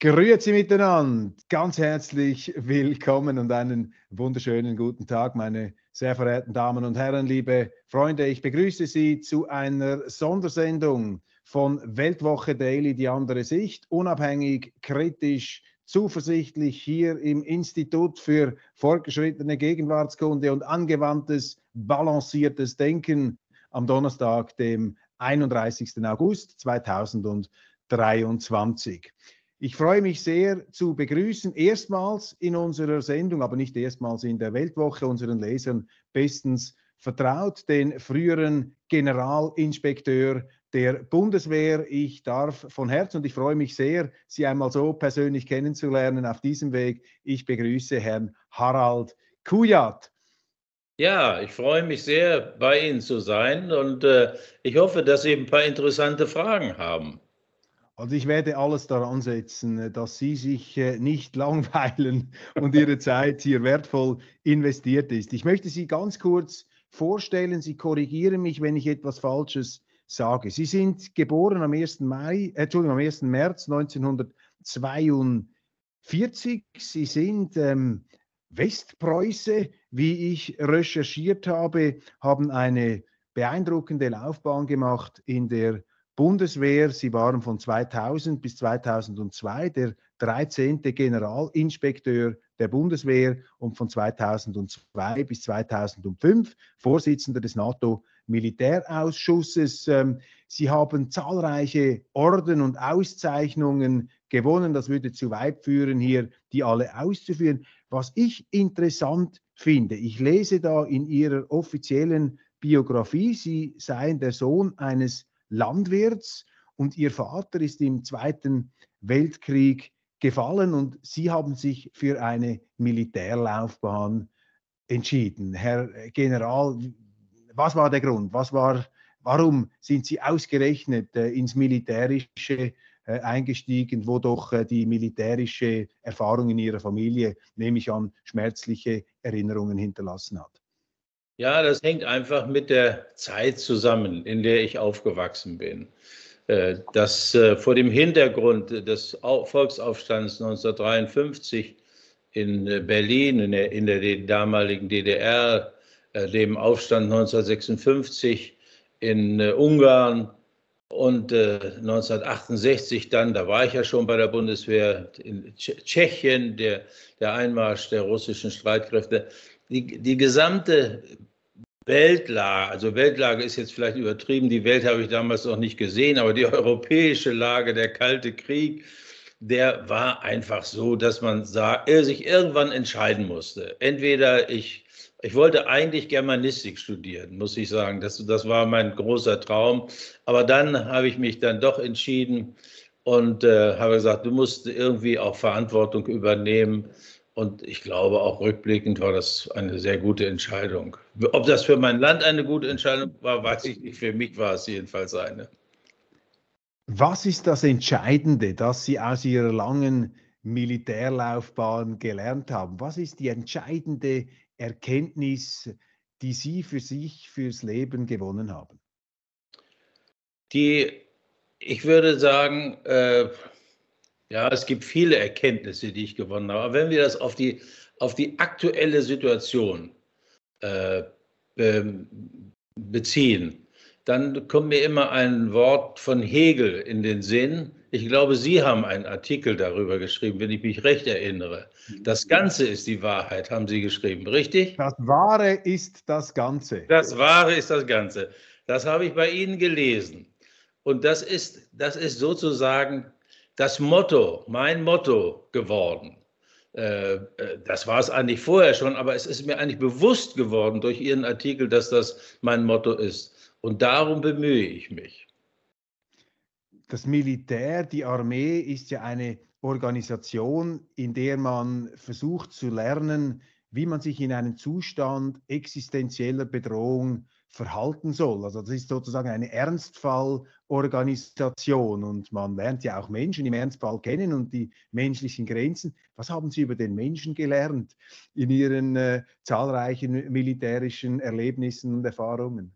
Grüezi miteinander, ganz herzlich willkommen und einen wunderschönen guten Tag, meine sehr verehrten Damen und Herren, liebe Freunde. Ich begrüße Sie zu einer Sondersendung von Weltwoche Daily, die andere Sicht, unabhängig, kritisch, zuversichtlich hier im Institut für fortgeschrittene Gegenwartskunde und angewandtes, balanciertes Denken am Donnerstag, dem 31. August 2023. Ich freue mich sehr zu begrüßen, erstmals in unserer Sendung, aber nicht erstmals in der Weltwoche, unseren Lesern bestens vertraut, den früheren Generalinspekteur der Bundeswehr. Ich darf von Herzen und ich freue mich sehr, Sie einmal so persönlich kennenzulernen auf diesem Weg. Ich begrüße Herrn Harald Kujat. Ja, ich freue mich sehr, bei Ihnen zu sein und äh, ich hoffe, dass Sie ein paar interessante Fragen haben. Also ich werde alles daran setzen, äh, dass Sie sich äh, nicht langweilen und Ihre Zeit hier wertvoll investiert ist. Ich möchte Sie ganz kurz vorstellen. Sie korrigieren mich, wenn ich etwas Falsches sage. Sie sind geboren am 1. Mai, äh, Entschuldigung, am 1. März 1942. Sie sind ähm, Westpreuße, wie ich recherchiert habe, haben eine beeindruckende Laufbahn gemacht in der Bundeswehr. Sie waren von 2000 bis 2002 der 13. Generalinspekteur der Bundeswehr und von 2002 bis 2005 Vorsitzender des NATO-Militärausschusses. Ähm, Sie haben zahlreiche Orden und Auszeichnungen gewonnen. Das würde zu weit führen, hier die alle auszuführen. Was ich interessant finde, ich lese da in Ihrer offiziellen Biografie, Sie seien der Sohn eines Landwirts und ihr Vater ist im Zweiten Weltkrieg gefallen und Sie haben sich für eine Militärlaufbahn entschieden. Herr General, was war der Grund? Was war, warum sind Sie ausgerechnet äh, ins Militärische äh, eingestiegen, wo doch äh, die militärische Erfahrung in Ihrer Familie, nehme ich an, schmerzliche Erinnerungen hinterlassen hat? Ja, das hängt einfach mit der Zeit zusammen, in der ich aufgewachsen bin. Äh, das äh, vor dem Hintergrund des Volksaufstands 1953 in äh, Berlin, in der, in der damaligen DDR, dem Aufstand 1956 in Ungarn und 1968 dann, da war ich ja schon bei der Bundeswehr, in Tschechien, der, der Einmarsch der russischen Streitkräfte. Die, die gesamte Weltlage, also Weltlage ist jetzt vielleicht übertrieben, die Welt habe ich damals noch nicht gesehen, aber die europäische Lage, der Kalte Krieg, der war einfach so, dass man sah, er sich irgendwann entscheiden musste. Entweder ich, ich wollte eigentlich Germanistik studieren, muss ich sagen, das, das war mein großer Traum, aber dann habe ich mich dann doch entschieden und äh, habe gesagt, du musst irgendwie auch Verantwortung übernehmen und ich glaube, auch rückblickend war das eine sehr gute Entscheidung. Ob das für mein Land eine gute Entscheidung war, weiß ich nicht. Für mich war es jedenfalls eine. Was ist das Entscheidende, das Sie aus Ihrer langen Militärlaufbahn gelernt haben? Was ist die entscheidende Erkenntnis, die Sie für sich, fürs Leben gewonnen haben? Die, ich würde sagen, äh, ja, es gibt viele Erkenntnisse, die ich gewonnen habe. Aber wenn wir das auf die, auf die aktuelle Situation äh, beziehen, dann kommt mir immer ein Wort von Hegel in den Sinn. Ich glaube, Sie haben einen Artikel darüber geschrieben, wenn ich mich recht erinnere. Das Ganze ist die Wahrheit, haben Sie geschrieben, richtig? Das Wahre ist das Ganze. Das Wahre ist das Ganze. Das habe ich bei Ihnen gelesen. Und das ist, das ist sozusagen das Motto, mein Motto geworden. Äh, äh, das war es eigentlich vorher schon, aber es ist mir eigentlich bewusst geworden durch Ihren Artikel, dass das mein Motto ist. Und darum bemühe ich mich. Das Militär, die Armee ist ja eine Organisation, in der man versucht zu lernen, wie man sich in einem Zustand existenzieller Bedrohung verhalten soll. Also das ist sozusagen eine Ernstfallorganisation und man lernt ja auch Menschen im Ernstfall kennen und die menschlichen Grenzen. Was haben Sie über den Menschen gelernt in Ihren äh, zahlreichen militärischen Erlebnissen und Erfahrungen?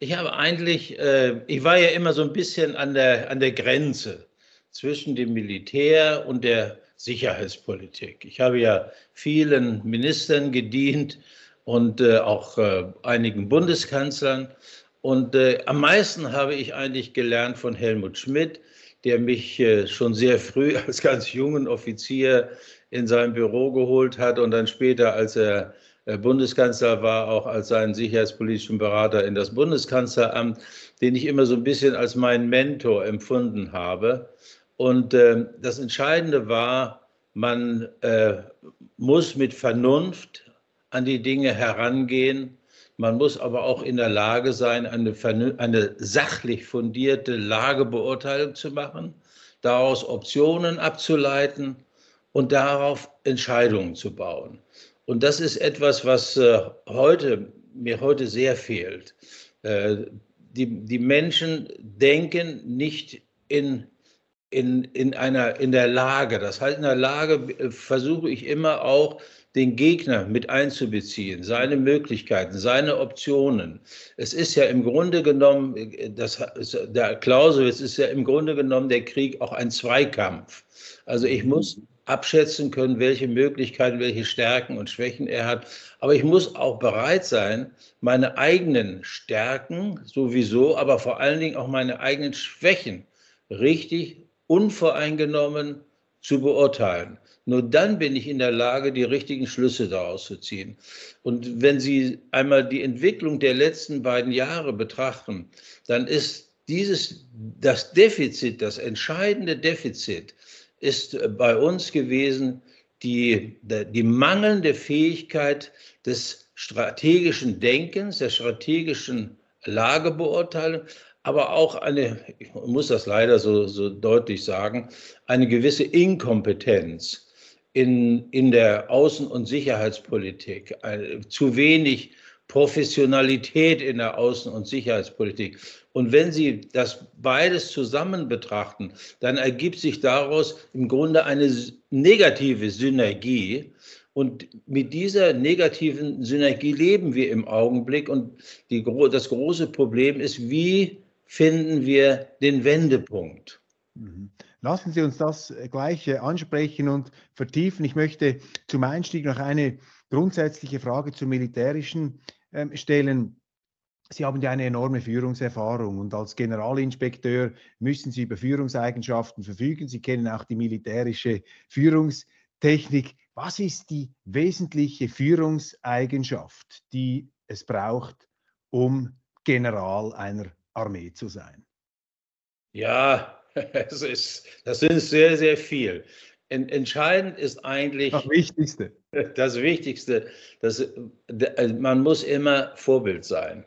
Ich habe eigentlich, äh, ich war ja immer so ein bisschen an der, an der Grenze zwischen dem Militär und der Sicherheitspolitik. Ich habe ja vielen Ministern gedient und äh, auch äh, einigen Bundeskanzlern. Und äh, am meisten habe ich eigentlich gelernt von Helmut Schmidt, der mich äh, schon sehr früh als ganz jungen Offizier in sein Büro geholt hat und dann später, als er äh, Bundeskanzler war, auch als seinen sicherheitspolitischen Berater in das Bundeskanzleramt, den ich immer so ein bisschen als meinen Mentor empfunden habe. Und äh, das Entscheidende war, man äh, muss mit Vernunft an die Dinge herangehen. Man muss aber auch in der Lage sein, eine, eine sachlich fundierte Lagebeurteilung zu machen, daraus Optionen abzuleiten und darauf Entscheidungen zu bauen. Und das ist etwas, was äh, heute, mir heute sehr fehlt. Äh, die, die Menschen denken nicht in in, in, einer, in der Lage. Das heißt, in der Lage äh, versuche ich immer auch, den Gegner mit einzubeziehen, seine Möglichkeiten, seine Optionen. Es ist ja im Grunde genommen, das, der Clausewitz ist ja im Grunde genommen der Krieg auch ein Zweikampf. Also ich muss abschätzen können, welche Möglichkeiten, welche Stärken und Schwächen er hat. Aber ich muss auch bereit sein, meine eigenen Stärken sowieso, aber vor allen Dingen auch meine eigenen Schwächen richtig unvoreingenommen zu beurteilen. Nur dann bin ich in der Lage, die richtigen Schlüsse daraus zu ziehen. Und wenn Sie einmal die Entwicklung der letzten beiden Jahre betrachten, dann ist dieses, das Defizit, das entscheidende Defizit, ist bei uns gewesen die, die mangelnde Fähigkeit des strategischen Denkens, der strategischen Lagebeurteilung, aber auch eine, ich muss das leider so, so deutlich sagen, eine gewisse Inkompetenz in, in der Außen- und Sicherheitspolitik, zu wenig Professionalität in der Außen- und Sicherheitspolitik. Und wenn Sie das beides zusammen betrachten, dann ergibt sich daraus im Grunde eine negative Synergie. Und mit dieser negativen Synergie leben wir im Augenblick. Und die, das große Problem ist, wie finden wir den Wendepunkt? Mhm. Lassen Sie uns das äh, gleich ansprechen und vertiefen. Ich möchte zum Einstieg noch eine grundsätzliche Frage zum Militärischen ähm, stellen. Sie haben ja eine enorme Führungserfahrung und als Generalinspekteur müssen Sie über Führungseigenschaften verfügen. Sie kennen auch die militärische Führungstechnik. Was ist die wesentliche Führungseigenschaft, die es braucht, um General einer Armee zu sein? Ja, Es ist, das sind sehr, sehr viel. Entscheidend ist eigentlich das Wichtigste. Das Wichtigste, dass, man muss immer Vorbild sein.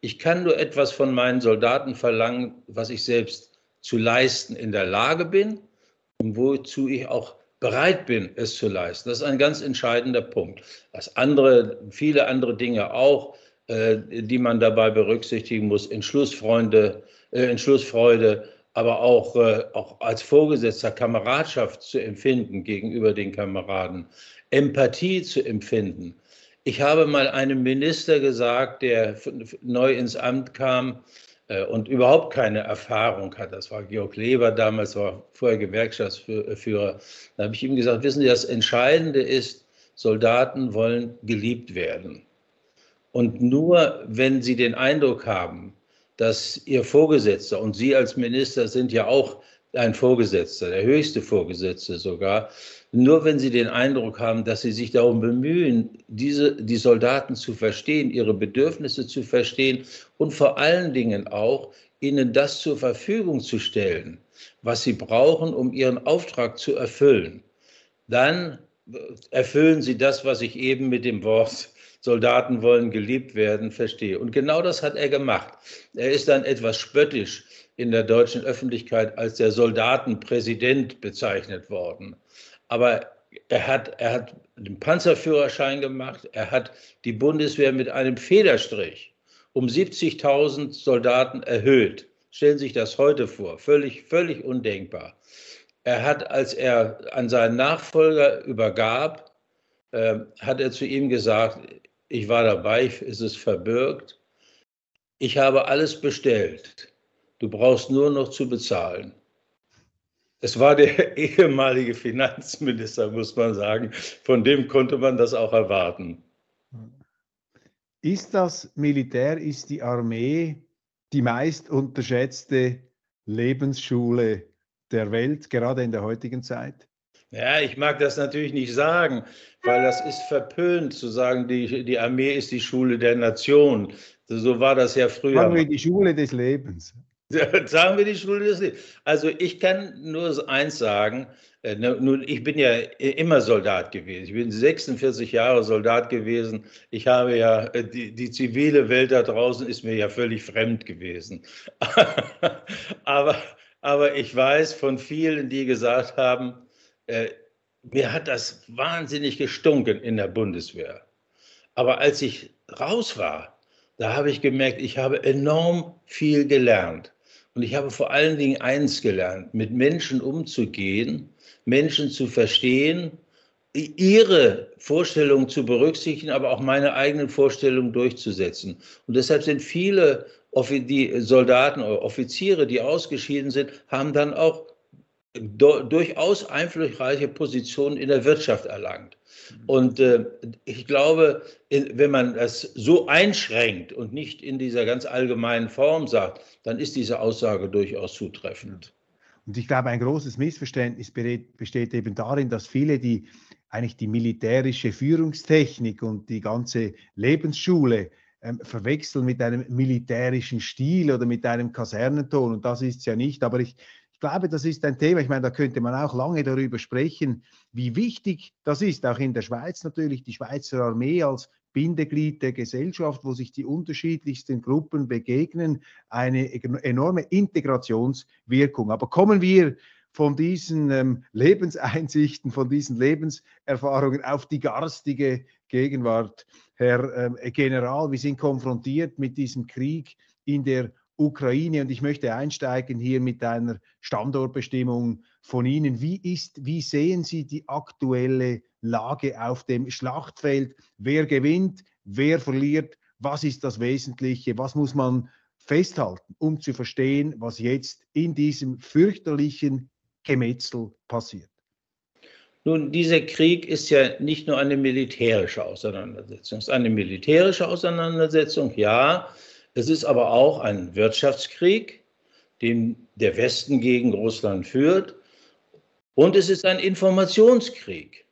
Ich kann nur etwas von meinen Soldaten verlangen, was ich selbst zu leisten in der Lage bin und wozu ich auch bereit bin, es zu leisten. Das ist ein ganz entscheidender Punkt. Das andere, viele andere Dinge auch, äh, die man dabei berücksichtigen muss. Entschlussfreunde, äh, Entschlussfreude, aber auch, äh, auch als Vorgesetzter Kameradschaft zu empfinden gegenüber den Kameraden, Empathie zu empfinden. Ich habe mal einem Minister gesagt, der neu ins Amt kam äh, und überhaupt keine Erfahrung hat, das war Georg Leber damals, war vorher Gewerkschaftsführer, da habe ich ihm gesagt, wissen Sie, das Entscheidende ist, Soldaten wollen geliebt werden. Und nur wenn sie den Eindruck haben, dass Ihr Vorgesetzter und Sie als Minister sind ja auch ein Vorgesetzter, der höchste Vorgesetzte sogar. Nur wenn Sie den Eindruck haben, dass Sie sich darum bemühen, diese, die Soldaten zu verstehen, ihre Bedürfnisse zu verstehen und vor allen Dingen auch ihnen das zur Verfügung zu stellen, was sie brauchen, um ihren Auftrag zu erfüllen, dann erfüllen sie das, was ich eben mit dem Wort Soldaten wollen geliebt werden, verstehe. Und genau das hat er gemacht. Er ist dann etwas spöttisch in der deutschen Öffentlichkeit als der Soldatenpräsident bezeichnet worden. Aber er hat, er hat den Panzerführerschein gemacht, er hat die Bundeswehr mit einem Federstrich um 70.000 Soldaten erhöht. Stellen Sie sich das heute vor, völlig, völlig undenkbar. Er hat, als er an seinen Nachfolger übergab, äh, hat er zu ihm gesagt, ich war dabei, es ist verbürgt, ich habe alles bestellt, du brauchst nur noch zu bezahlen. Es war der ehemalige Finanzminister, muss man sagen, von dem konnte man das auch erwarten. Ist das Militär, ist die Armee die meist unterschätzte Lebensschule der Welt, gerade in der heutigen Zeit? Ja, ich mag das natürlich nicht sagen, weil das ist verpönt zu sagen, die, die Armee ist die Schule der Nation. So war das ja früher. Sagen wir die Schule des Lebens. Sagen wir die Schule des Lebens. Also ich kann nur eins sagen, äh, ne, nun, ich bin ja immer Soldat gewesen. Ich bin 46 Jahre Soldat gewesen. Ich habe ja, äh, die, die zivile Welt da draußen ist mir ja völlig fremd gewesen. aber, aber ich weiß von vielen, die gesagt haben, äh, mir hat das wahnsinnig gestunken in der Bundeswehr. Aber als ich raus war, da habe ich gemerkt, ich habe enorm viel gelernt. Und ich habe vor allen Dingen eins gelernt, mit Menschen umzugehen, Menschen zu verstehen, ihre Vorstellungen zu berücksichtigen, aber auch meine eigenen Vorstellungen durchzusetzen. Und deshalb sind viele die Soldaten oder Offiziere, die ausgeschieden sind, haben dann auch durchaus einflussreiche Positionen in der Wirtschaft erlangt. Und äh, ich glaube, in, wenn man das so einschränkt und nicht in dieser ganz allgemeinen Form sagt, dann ist diese Aussage durchaus zutreffend. Und ich glaube, ein großes Missverständnis besteht eben darin, dass viele, die eigentlich die militärische Führungstechnik und die ganze Lebensschule ähm, verwechseln mit einem militärischen Stil oder mit einem Kasernenton. Und das ist es ja nicht. Aber ich, ich glaube, das ist ein Thema, ich meine, da könnte man auch lange darüber sprechen, wie wichtig das ist, auch in der Schweiz natürlich, die Schweizer Armee als Bindeglied der Gesellschaft, wo sich die unterschiedlichsten Gruppen begegnen, eine enorme Integrationswirkung. Aber kommen wir von diesen ähm, Lebenseinsichten, von diesen Lebenserfahrungen auf die garstige Gegenwart. Herr ähm, General, wir sind konfrontiert mit diesem Krieg in der Ukraine. Und ich möchte einsteigen hier mit einer Standortbestimmung von Ihnen. Wie ist, wie sehen Sie die aktuelle Lage auf dem Schlachtfeld? Wer gewinnt? Wer verliert? Was ist das Wesentliche? Was muss man festhalten, um zu verstehen, was jetzt in diesem fürchterlichen Gemetzel passiert? Nun, dieser Krieg ist ja nicht nur eine militärische Auseinandersetzung. Es ist eine militärische Auseinandersetzung, ja, es ist aber auch ein Wirtschaftskrieg, den der Westen gegen Russland führt. Und es ist ein Informationskrieg.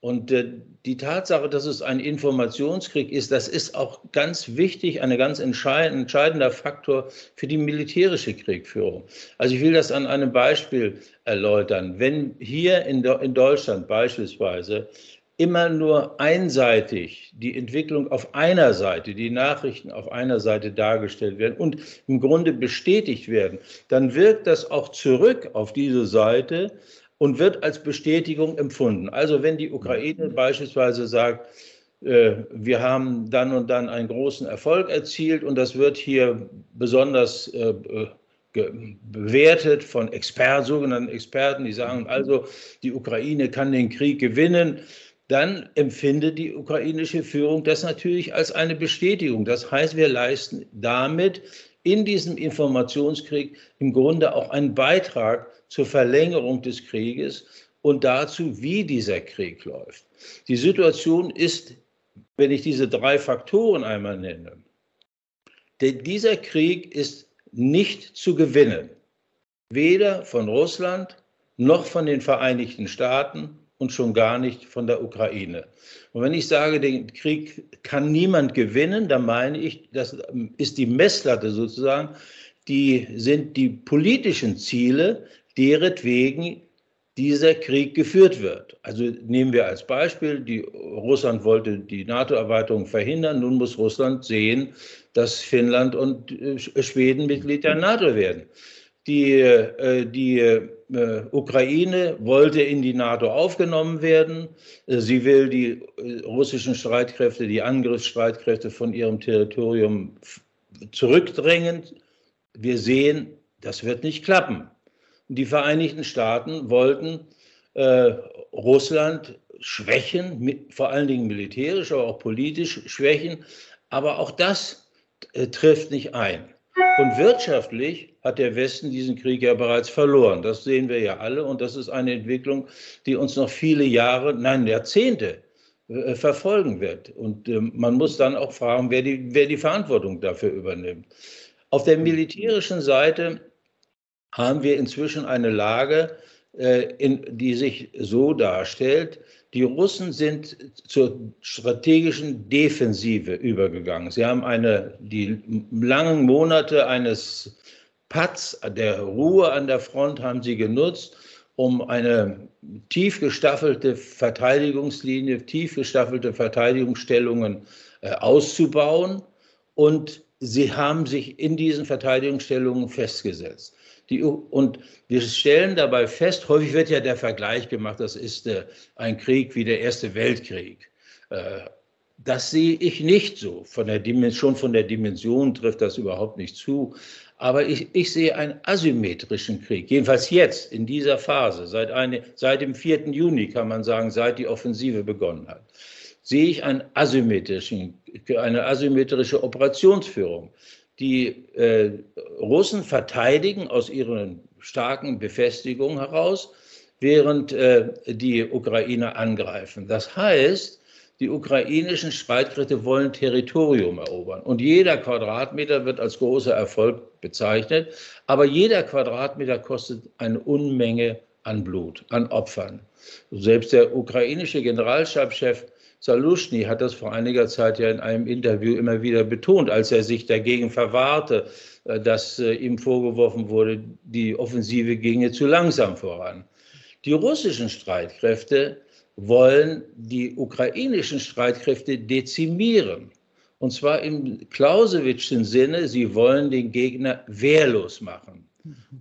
Und äh, die Tatsache, dass es ein Informationskrieg ist, das ist auch ganz wichtig, ein ganz entscheidender Faktor für die militärische Kriegführung. Also ich will das an einem Beispiel erläutern. Wenn hier in, in Deutschland beispielsweise immer nur einseitig die Entwicklung auf einer Seite, die Nachrichten auf einer Seite dargestellt werden und im Grunde bestätigt werden, dann wirkt das auch zurück auf diese Seite und wird als Bestätigung empfunden. Also wenn die Ukraine beispielsweise sagt, äh, wir haben dann und dann einen großen Erfolg erzielt und das wird hier besonders äh, bewertet von Experten, sogenannten Experten, die sagen also, die Ukraine kann den Krieg gewinnen dann empfindet die ukrainische Führung das natürlich als eine Bestätigung. Das heißt, wir leisten damit in diesem Informationskrieg im Grunde auch einen Beitrag zur Verlängerung des Krieges und dazu, wie dieser Krieg läuft. Die Situation ist, wenn ich diese drei Faktoren einmal nenne, denn dieser Krieg ist nicht zu gewinnen, weder von Russland noch von den Vereinigten Staaten und schon gar nicht von der Ukraine. Und wenn ich sage, den Krieg kann niemand gewinnen, dann meine ich, das ist die Messlatte sozusagen, die sind die politischen Ziele, deretwegen dieser Krieg geführt wird. Also nehmen wir als Beispiel, die, Russland wollte die NATO-Erweiterung verhindern. Nun muss Russland sehen, dass Finnland und äh, Schweden Mitglied der NATO werden. Die, äh, die äh, Ukraine wollte in die NATO aufgenommen werden. Sie will die russischen Streitkräfte, die Angriffsstreitkräfte von ihrem Territorium zurückdrängen. Wir sehen, das wird nicht klappen. Die Vereinigten Staaten wollten äh, Russland schwächen, mit, vor allen Dingen militärisch, aber auch politisch schwächen. Aber auch das äh, trifft nicht ein. Und wirtschaftlich hat der Westen diesen Krieg ja bereits verloren. Das sehen wir ja alle. Und das ist eine Entwicklung, die uns noch viele Jahre, nein, Jahrzehnte äh, verfolgen wird. Und äh, man muss dann auch fragen, wer die, wer die Verantwortung dafür übernimmt. Auf der militärischen Seite haben wir inzwischen eine Lage, äh, in, die sich so darstellt, die Russen sind zur strategischen Defensive übergegangen. Sie haben eine, die langen Monate eines Patz, der Ruhe an der Front haben sie genutzt, um eine tief gestaffelte Verteidigungslinie, tief gestaffelte Verteidigungsstellungen äh, auszubauen. Und sie haben sich in diesen Verteidigungsstellungen festgesetzt. Die, und wir stellen dabei fest, häufig wird ja der Vergleich gemacht, das ist äh, ein Krieg wie der Erste Weltkrieg. Äh, das sehe ich nicht so. Von der schon von der Dimension trifft das überhaupt nicht zu. Aber ich, ich sehe einen asymmetrischen Krieg, jedenfalls jetzt in dieser Phase, seit, eine, seit dem 4. Juni kann man sagen, seit die Offensive begonnen hat, sehe ich einen asymmetrischen, eine asymmetrische Operationsführung. Die äh, Russen verteidigen aus ihren starken Befestigungen heraus, während äh, die Ukrainer angreifen. Das heißt, die ukrainischen Streitkräfte wollen Territorium erobern. Und jeder Quadratmeter wird als großer Erfolg bezeichnet. Aber jeder Quadratmeter kostet eine Unmenge an Blut, an Opfern. Selbst der ukrainische Generalstabschef Saluschny hat das vor einiger Zeit ja in einem Interview immer wieder betont, als er sich dagegen verwahrte, äh, dass äh, ihm vorgeworfen wurde, die Offensive ginge zu langsam voran. Die russischen Streitkräfte wollen die ukrainischen Streitkräfte dezimieren. Und zwar im Clausewitzschen Sinne, sie wollen den Gegner wehrlos machen.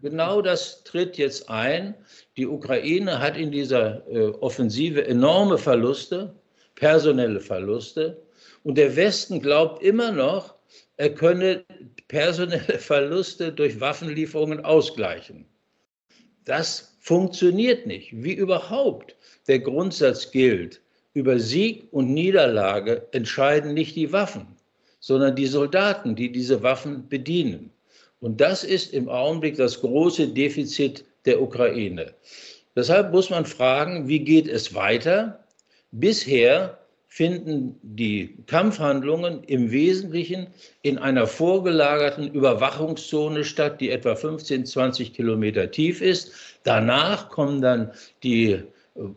Genau das tritt jetzt ein. Die Ukraine hat in dieser äh, Offensive enorme Verluste personelle Verluste. Und der Westen glaubt immer noch, er könne personelle Verluste durch Waffenlieferungen ausgleichen. Das funktioniert nicht. Wie überhaupt der Grundsatz gilt, über Sieg und Niederlage entscheiden nicht die Waffen, sondern die Soldaten, die diese Waffen bedienen. Und das ist im Augenblick das große Defizit der Ukraine. Deshalb muss man fragen, wie geht es weiter? Bisher finden die Kampfhandlungen im Wesentlichen in einer vorgelagerten Überwachungszone statt, die etwa 15, 20 Kilometer tief ist. Danach kommen dann die äh,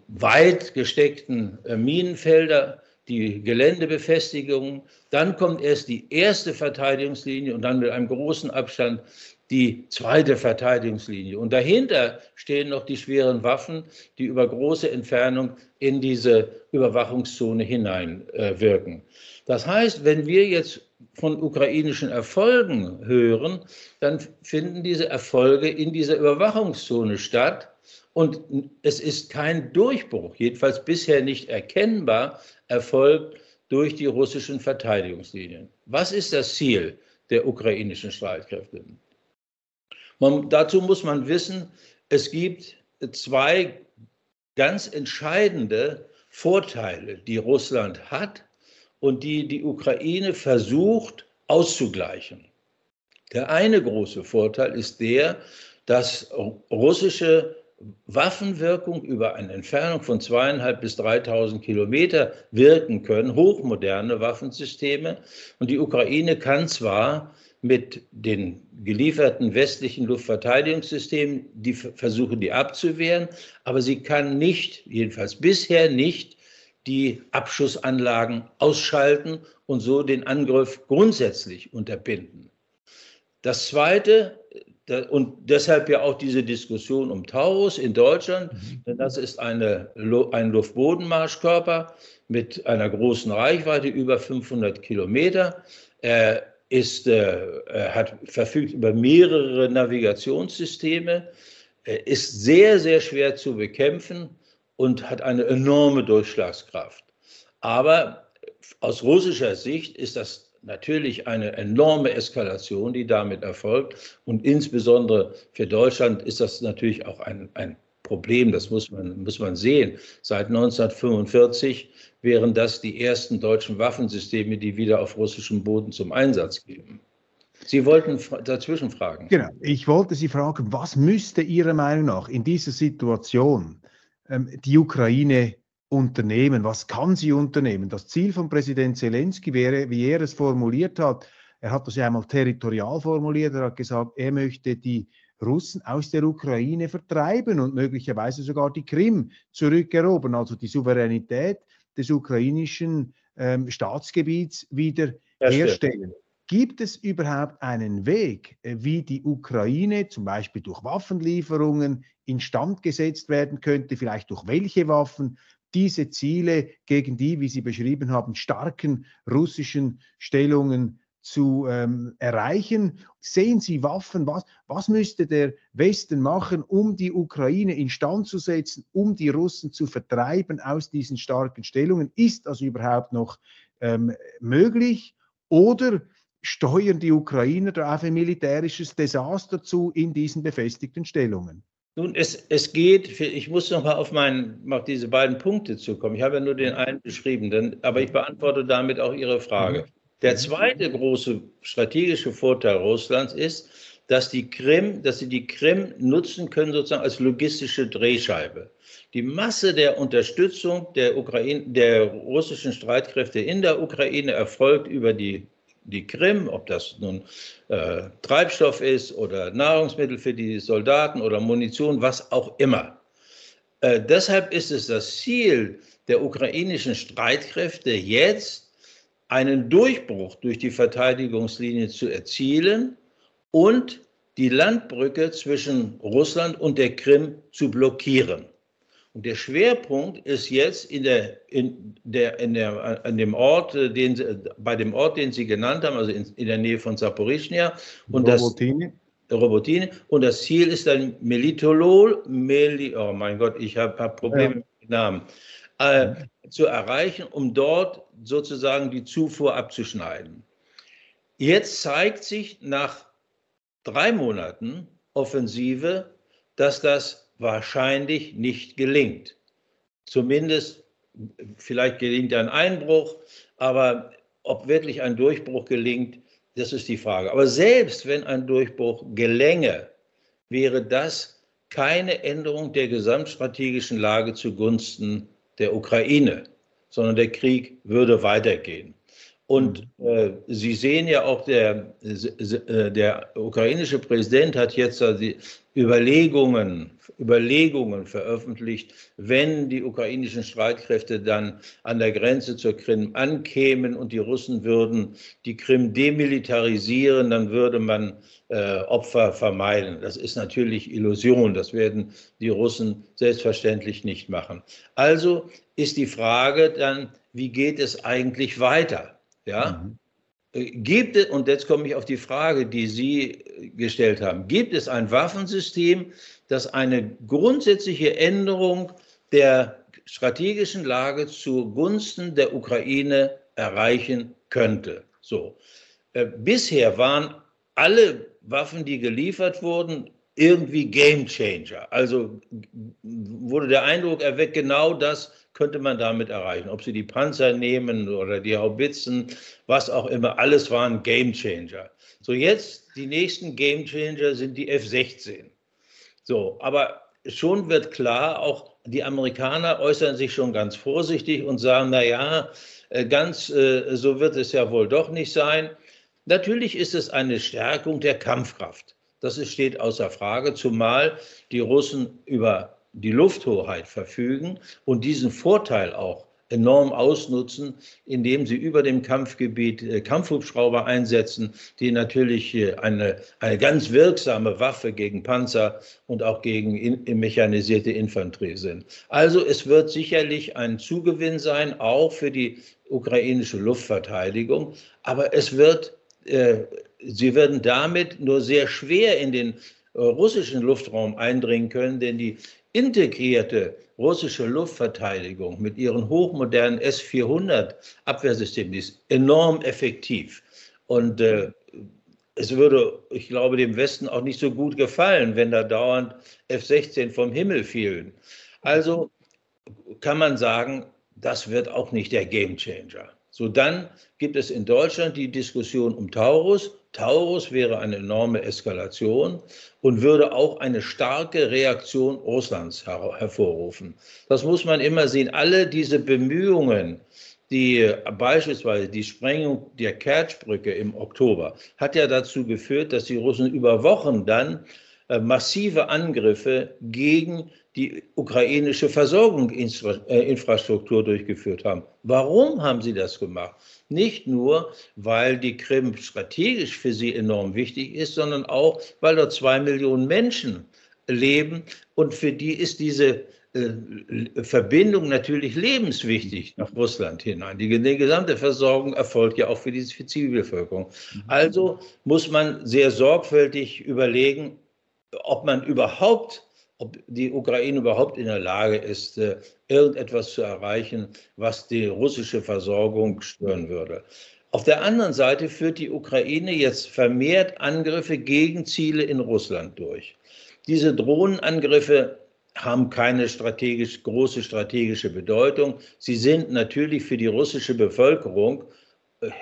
weit gesteckten äh, Minenfelder, die Geländebefestigungen. Dann kommt erst die erste Verteidigungslinie und dann mit einem großen Abstand die zweite Verteidigungslinie. Und dahinter stehen noch die schweren Waffen, die über große Entfernung in diese Überwachungszone hineinwirken. Äh, das heißt, wenn wir jetzt von ukrainischen Erfolgen hören, dann finden diese Erfolge in dieser Überwachungszone statt. Und es ist kein Durchbruch, jedenfalls bisher nicht erkennbar, erfolgt durch die russischen Verteidigungslinien. Was ist das Ziel der ukrainischen Streitkräfte? Man, dazu muss man wissen, es gibt zwei ganz entscheidende Vorteile, die Russland hat und die die Ukraine versucht auszugleichen. Der eine große Vorteil ist der, dass russische Waffenwirkung über eine Entfernung von zweieinhalb bis 3.000 Kilometer wirken können, hochmoderne Waffensysteme. Und die Ukraine kann zwar mit den gelieferten westlichen Luftverteidigungssystemen, die versuchen, die abzuwehren, aber sie kann nicht, jedenfalls bisher nicht, die Abschussanlagen ausschalten und so den Angriff grundsätzlich unterbinden. Das Zweite, und deshalb ja auch diese Diskussion um Taurus in Deutschland, mhm. denn das ist eine, ein Luftbodenmarschkörper mit einer großen Reichweite, über 500 Kilometer. Er ist, äh, hat, verfügt über mehrere Navigationssysteme, er ist sehr, sehr schwer zu bekämpfen und hat eine enorme Durchschlagskraft. Aber aus russischer Sicht ist das natürlich eine enorme Eskalation, die damit erfolgt. Und insbesondere für Deutschland ist das natürlich auch ein, ein Problem, das muss man, muss man sehen. Seit 1945 wären das die ersten deutschen Waffensysteme, die wieder auf russischem Boden zum Einsatz gehen. Sie wollten dazwischen fragen. Genau, ich wollte Sie fragen, was müsste Ihrer Meinung nach in dieser Situation ähm, die Ukraine unternehmen? Was kann sie unternehmen? Das Ziel von Präsident Zelensky wäre, wie er es formuliert hat, er hat das ja einmal territorial formuliert, er hat gesagt, er möchte die Russen aus der Ukraine vertreiben und möglicherweise sogar die Krim zurückerobern, also die Souveränität des ukrainischen ähm, Staatsgebiets wieder herstellen. Gibt es überhaupt einen Weg, äh, wie die Ukraine zum Beispiel durch Waffenlieferungen instand gesetzt werden könnte, vielleicht durch welche Waffen, diese Ziele, gegen die, wie Sie beschrieben haben, starken russischen Stellungen zu ähm, erreichen? Sehen Sie Waffen? Was, was müsste der Westen machen, um die Ukraine instand zu setzen, um die Russen zu vertreiben aus diesen starken Stellungen? Ist das überhaupt noch ähm, möglich? Oder steuern die Ukrainer da auf ein militärisches Desaster zu in diesen befestigten Stellungen? Nun, es, es geht, ich muss noch mal auf, mein, auf diese beiden Punkte zukommen. Ich habe ja nur den einen beschrieben, denn, aber ich beantworte damit auch Ihre Frage. Der zweite große strategische Vorteil Russlands ist, dass die Krim, dass sie die Krim nutzen können sozusagen als logistische Drehscheibe. Die Masse der Unterstützung der, Ukraine, der russischen Streitkräfte in der Ukraine erfolgt über die die Krim, ob das nun äh, Treibstoff ist oder Nahrungsmittel für die Soldaten oder Munition, was auch immer. Äh, deshalb ist es das Ziel der ukrainischen Streitkräfte jetzt, einen Durchbruch durch die Verteidigungslinie zu erzielen und die Landbrücke zwischen Russland und der Krim zu blockieren. Und der Schwerpunkt ist jetzt in der, in der, in der, an dem Ort, äh, den, bei dem Ort, den Sie genannt haben, also in, in der Nähe von Saporischnia. Und Robotine. Das, Robotine. Und das Ziel ist dann Melitolol, Meli, oh mein Gott, ich habe hab Probleme ja. mit dem Namen, äh, zu erreichen, um dort sozusagen die Zufuhr abzuschneiden. Jetzt zeigt sich nach drei Monaten Offensive, dass das wahrscheinlich nicht gelingt. Zumindest, vielleicht gelingt ein Einbruch, aber ob wirklich ein Durchbruch gelingt, das ist die Frage. Aber selbst wenn ein Durchbruch gelänge, wäre das keine Änderung der gesamtstrategischen Lage zugunsten der Ukraine, sondern der Krieg würde weitergehen. Und mhm. äh, Sie sehen ja auch, der, äh, der ukrainische Präsident hat jetzt die Überlegungen, Überlegungen veröffentlicht, wenn die ukrainischen Streitkräfte dann an der Grenze zur Krim ankämen und die Russen würden die Krim demilitarisieren, dann würde man äh, Opfer vermeiden. Das ist natürlich Illusion. Das werden die Russen selbstverständlich nicht machen. Also ist die Frage dann, wie geht es eigentlich weiter? Ja? Mhm. Äh, gibt es, und jetzt komme ich auf die Frage, die Sie gestellt haben, gibt es ein Waffensystem, das eine grundsätzliche Änderung der strategischen Lage zugunsten der Ukraine erreichen könnte? So. Äh, bisher waren alle Waffen, die geliefert wurden, irgendwie Game Changer. Also wurde der Eindruck erweckt, genau das könnte man damit erreichen. Ob sie die Panzer nehmen oder die Haubitzen, was auch immer, alles waren Game Changer. So, jetzt die nächsten Game Changer sind die F-16. So, aber schon wird klar, auch die Amerikaner äußern sich schon ganz vorsichtig und sagen, na ja, äh, ganz äh, so wird es ja wohl doch nicht sein. Natürlich ist es eine Stärkung der Kampfkraft. Das steht außer Frage, zumal die Russen über die Lufthoheit verfügen und diesen Vorteil auch enorm ausnutzen, indem sie über dem Kampfgebiet äh, Kampfhubschrauber einsetzen, die natürlich äh, eine, eine ganz wirksame Waffe gegen Panzer und auch gegen in, mechanisierte Infanterie sind. Also es wird sicherlich ein Zugewinn sein, auch für die ukrainische Luftverteidigung, aber es wird, äh, sie werden damit nur sehr schwer in den äh, russischen Luftraum eindringen können, denn die integrierte russische Luftverteidigung mit ihren hochmodernen S-400 Abwehrsystemen ist enorm effektiv. Und äh, es würde, ich glaube, dem Westen auch nicht so gut gefallen, wenn da dauernd F-16 vom Himmel fielen. Also kann man sagen, das wird auch nicht der Gamechanger. So, dann gibt es in Deutschland die Diskussion um Taurus. Taurus wäre eine enorme Eskalation und würde auch eine starke Reaktion Russlands her hervorrufen. Das muss man immer sehen. Alle diese Bemühungen, die beispielsweise die Sprengung der Kertschbrücke im Oktober hat ja dazu geführt, dass die Russen über Wochen dann äh, massive Angriffe gegen die ukrainische Versorgungsinfrastruktur durchgeführt haben. Warum haben sie das gemacht? Nicht nur, weil die Krim strategisch für sie enorm wichtig ist, sondern auch, weil dort zwei Millionen Menschen leben und für die ist diese äh, Verbindung natürlich lebenswichtig nach Russland hinein. Die, die, gesamte Versorgung erfolgt ja auch für die Zivilbevölkerung. Mhm. Also muss man sehr sorgfältig überlegen, ob man überhaupt, ob die Ukraine überhaupt in der Lage ist, äh, irgendetwas zu erreichen, was die russische Versorgung stören würde. Auf der anderen Seite führt die Ukraine jetzt vermehrt Angriffe gegen Ziele in Russland durch. Diese Drohnenangriffe haben keine strategisch, große strategische Bedeutung. Sie sind natürlich für die russische Bevölkerung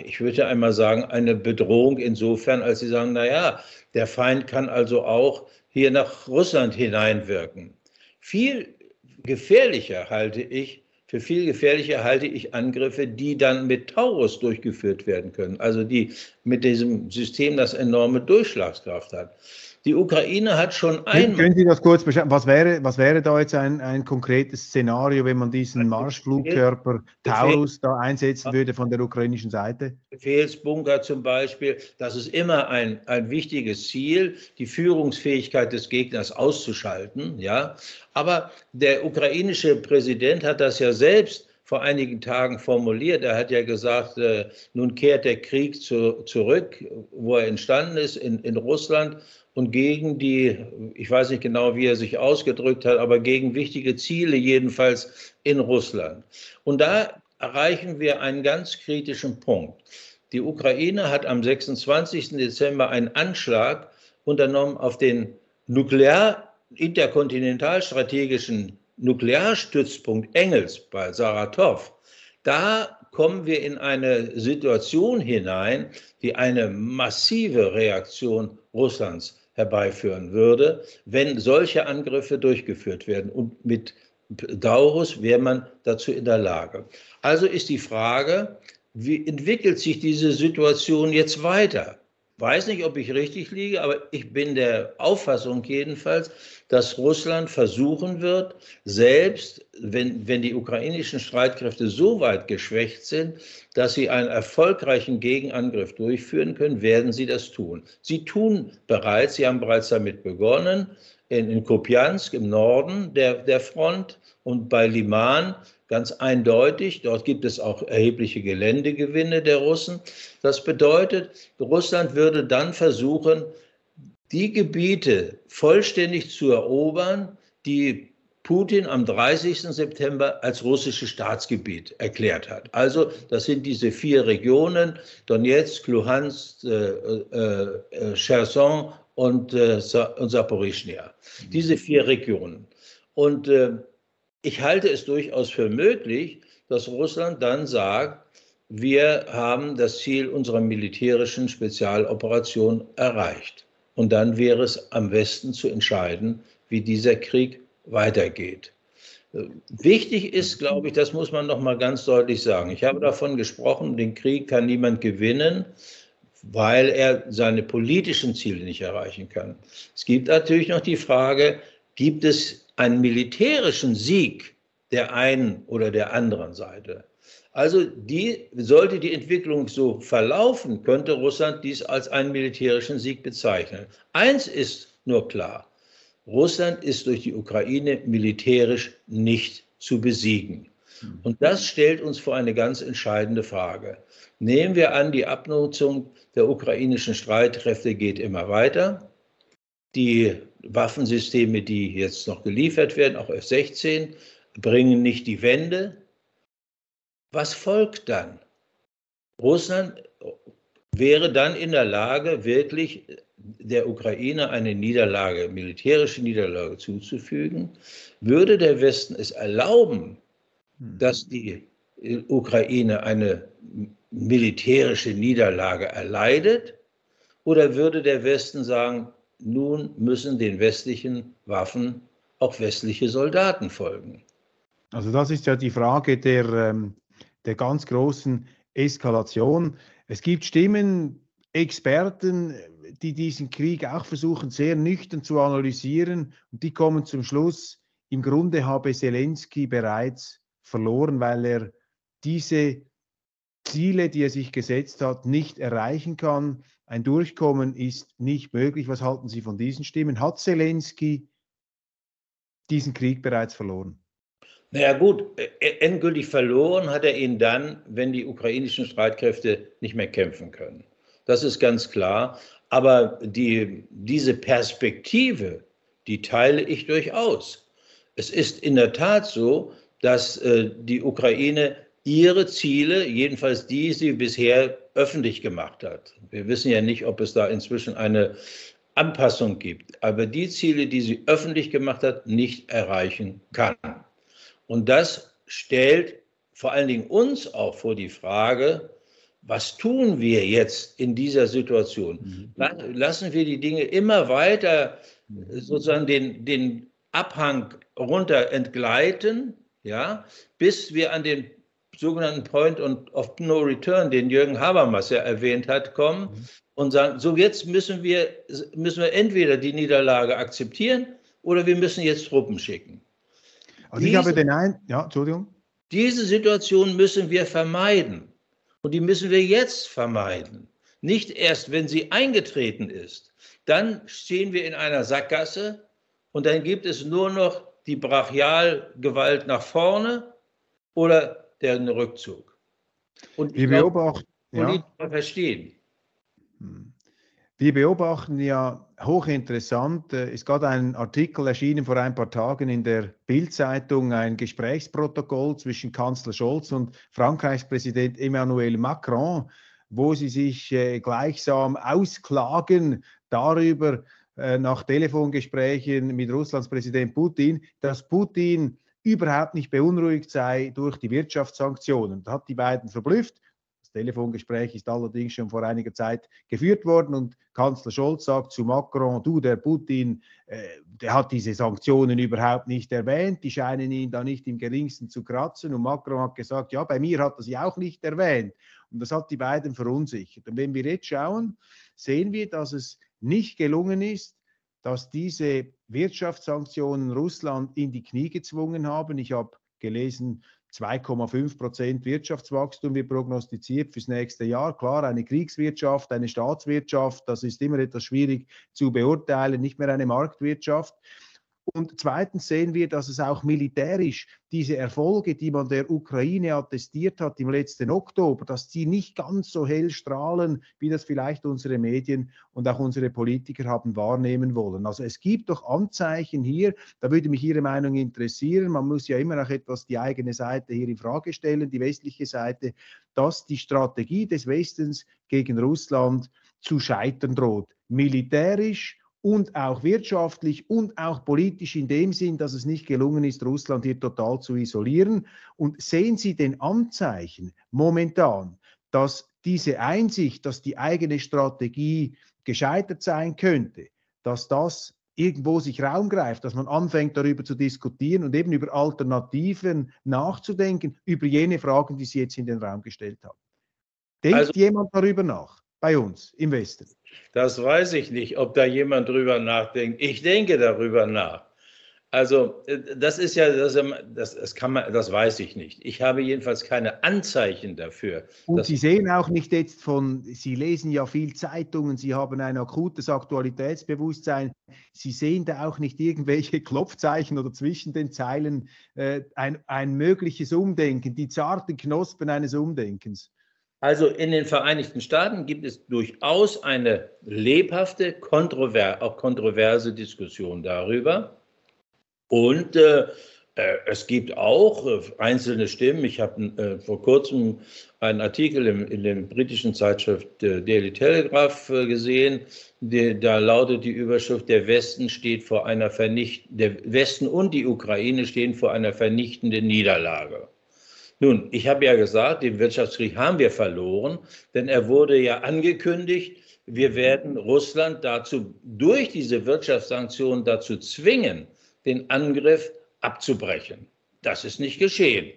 ich würde einmal sagen, eine Bedrohung insofern, als Sie sagen, naja, der Feind kann also auch hier nach Russland hineinwirken. Viel gefährlicher halte ich, für viel gefährlicher halte ich Angriffe, die dann mit Taurus durchgeführt werden können, also die mit diesem System das enorme Durchschlagskraft hat. Die Ukraine hat schon ein. Können Sie das kurz beschreiben? Was wäre, was wäre da jetzt ein, ein konkretes Szenario, wenn man diesen Marschflugkörper Taurus da einsetzen würde von der ukrainischen Seite? Befehlsbunker zum Beispiel. Das ist immer ein, ein wichtiges Ziel, die Führungsfähigkeit des Gegners auszuschalten. Ja? Aber der ukrainische Präsident hat das ja selbst vor einigen Tagen formuliert. Er hat ja gesagt, äh, nun kehrt der Krieg zu, zurück, wo er entstanden ist, in, in Russland und gegen die, ich weiß nicht genau, wie er sich ausgedrückt hat, aber gegen wichtige Ziele jedenfalls in Russland. Und da erreichen wir einen ganz kritischen Punkt. Die Ukraine hat am 26. Dezember einen Anschlag unternommen auf den nuklear interkontinentalstrategischen Nuklearstützpunkt Engels bei Saratov. Da kommen wir in eine Situation hinein, die eine massive Reaktion Russlands herbeiführen würde, wenn solche Angriffe durchgeführt werden. Und mit Daurus wäre man dazu in der Lage. Also ist die Frage, wie entwickelt sich diese Situation jetzt weiter? Weiß nicht, ob ich richtig liege, aber ich bin der Auffassung jedenfalls, dass Russland versuchen wird, selbst wenn, wenn die ukrainischen Streitkräfte so weit geschwächt sind, dass sie einen erfolgreichen Gegenangriff durchführen können, werden sie das tun. Sie tun bereits, sie haben bereits damit begonnen, in, in Kupiansk im Norden der, der Front und bei Liman ganz eindeutig. Dort gibt es auch erhebliche Geländegewinne der Russen. Das bedeutet, Russland würde dann versuchen, die Gebiete vollständig zu erobern, die Putin am 30. September als russisches Staatsgebiet erklärt hat. Also das sind diese vier Regionen, Donetsk, Luhansk, äh, äh, äh Cherson und, äh, und Saporischnia. Diese vier Regionen. Und äh, ich halte es durchaus für möglich, dass Russland dann sagt, wir haben das Ziel unserer militärischen Spezialoperation erreicht. Und dann wäre es am Westen zu entscheiden, wie dieser Krieg weitergeht. Wichtig ist, glaube ich, das muss man noch mal ganz deutlich sagen. Ich habe davon gesprochen, den Krieg kann niemand gewinnen, weil er seine politischen Ziele nicht erreichen kann. Es gibt natürlich noch die Frage, gibt es einen militärischen Sieg der einen oder der anderen Seite. Also die, sollte die Entwicklung so verlaufen, könnte Russland dies als einen militärischen Sieg bezeichnen. Eins ist nur klar, Russland ist durch die Ukraine militärisch nicht zu besiegen. Und das stellt uns vor eine ganz entscheidende Frage. Nehmen wir an, die Abnutzung der ukrainischen Streitkräfte geht immer weiter. Die Waffensysteme, die jetzt noch geliefert werden, auch F-16, bringen nicht die Wende. Was folgt dann? Russland wäre dann in der Lage, wirklich der Ukraine eine Niederlage, militärische Niederlage zuzufügen. Würde der Westen es erlauben, hm. dass die Ukraine eine militärische Niederlage erleidet? Oder würde der Westen sagen, nun müssen den westlichen Waffen auch westliche Soldaten folgen? Also das ist ja die Frage der, ähm, der ganz großen Eskalation. Es gibt Stimmen, Experten, die diesen Krieg auch versuchen sehr nüchtern zu analysieren und die kommen zum Schluss, im Grunde habe Zelensky bereits verloren, weil er diese Ziele, die er sich gesetzt hat, nicht erreichen kann. Ein Durchkommen ist nicht möglich. Was halten Sie von diesen Stimmen? Hat Zelensky diesen Krieg bereits verloren? Naja gut, endgültig verloren hat er ihn dann, wenn die ukrainischen Streitkräfte nicht mehr kämpfen können. Das ist ganz klar. Aber die, diese Perspektive, die teile ich durchaus. Es ist in der Tat so, dass äh, die Ukraine ihre Ziele, jedenfalls die sie bisher öffentlich gemacht hat. Wir wissen ja nicht, ob es da inzwischen eine Anpassung gibt, aber die Ziele, die sie öffentlich gemacht hat, nicht erreichen kann. Und das stellt vor allen Dingen uns auch vor die Frage, was tun wir jetzt in dieser Situation? Mhm. Lassen wir die Dinge immer weiter sozusagen den, den Abhang runter entgleiten, ja, bis wir an den sogenannten Point of No Return, den Jürgen Habermas ja erwähnt hat, kommen mhm. und sagen, so jetzt müssen wir, müssen wir entweder die Niederlage akzeptieren oder wir müssen jetzt Truppen schicken. Also diese, ich habe den einen, ja, Entschuldigung. Diese Situation müssen wir vermeiden. Und die müssen wir jetzt vermeiden. Nicht erst, wenn sie eingetreten ist. Dann stehen wir in einer Sackgasse und dann gibt es nur noch die Brachialgewalt nach vorne oder den Rückzug. Und wir beobachten, ja. verstehen. Hm. Wir beobachten ja hochinteressant, es ist gerade ein Artikel erschienen vor ein paar Tagen in der Bild-Zeitung, ein Gesprächsprotokoll zwischen Kanzler Scholz und Frankreichs Präsident Emmanuel Macron, wo sie sich äh, gleichsam ausklagen darüber, äh, nach Telefongesprächen mit Russlands Präsident Putin, dass Putin überhaupt nicht beunruhigt sei durch die Wirtschaftssanktionen. Da hat die beiden verblüfft das Telefongespräch ist allerdings schon vor einiger Zeit geführt worden und Kanzler Scholz sagt zu Macron, du, der Putin, äh, der hat diese Sanktionen überhaupt nicht erwähnt, die scheinen ihn da nicht im geringsten zu kratzen. Und Macron hat gesagt, ja, bei mir hat er sie auch nicht erwähnt. Und das hat die beiden verunsichert. Und wenn wir jetzt schauen, sehen wir, dass es nicht gelungen ist, dass diese Wirtschaftssanktionen Russland in die Knie gezwungen haben. Ich habe gelesen, 2,5 Prozent Wirtschaftswachstum wird prognostiziert fürs nächste Jahr. Klar, eine Kriegswirtschaft, eine Staatswirtschaft, das ist immer etwas schwierig zu beurteilen, nicht mehr eine Marktwirtschaft. Und zweitens sehen wir, dass es auch militärisch diese Erfolge, die man der Ukraine attestiert hat im letzten Oktober, dass die nicht ganz so hell strahlen, wie das vielleicht unsere Medien und auch unsere Politiker haben wahrnehmen wollen. Also es gibt doch Anzeichen hier, da würde mich Ihre Meinung interessieren. Man muss ja immer auch etwas die eigene Seite hier in Frage stellen, die westliche Seite, dass die Strategie des Westens gegen Russland zu scheitern droht. Militärisch und auch wirtschaftlich und auch politisch in dem Sinn, dass es nicht gelungen ist, Russland hier total zu isolieren. Und sehen Sie den Anzeichen momentan, dass diese Einsicht, dass die eigene Strategie gescheitert sein könnte, dass das irgendwo sich Raum greift, dass man anfängt darüber zu diskutieren und eben über Alternativen nachzudenken, über jene Fragen, die Sie jetzt in den Raum gestellt haben. Denkt also, jemand darüber nach? Bei uns im Westen? Das weiß ich nicht, ob da jemand drüber nachdenkt. Ich denke darüber nach. Also äh, das ist ja, das, das, das, kann man, das weiß ich nicht. Ich habe jedenfalls keine Anzeichen dafür. Und Sie sehen auch nicht jetzt von, Sie lesen ja viel Zeitungen, Sie haben ein akutes Aktualitätsbewusstsein. Sie sehen da auch nicht irgendwelche Klopfzeichen oder zwischen den Zeilen äh, ein, ein mögliches Umdenken, die zarten Knospen eines Umdenkens. Also in den Vereinigten Staaten gibt es durchaus eine lebhafte, kontrover auch kontroverse Diskussion darüber und äh, äh, es gibt auch äh, einzelne Stimmen. Ich habe äh, vor kurzem einen Artikel im, in der britischen Zeitschrift äh, Daily Telegraph äh, gesehen. Die, da lautet die Überschrift: Der Westen steht vor einer der Westen und die Ukraine stehen vor einer vernichtenden Niederlage. Nun, ich habe ja gesagt, den Wirtschaftskrieg haben wir verloren, denn er wurde ja angekündigt. Wir werden Russland dazu durch diese Wirtschaftssanktionen dazu zwingen, den Angriff abzubrechen. Das ist nicht geschehen.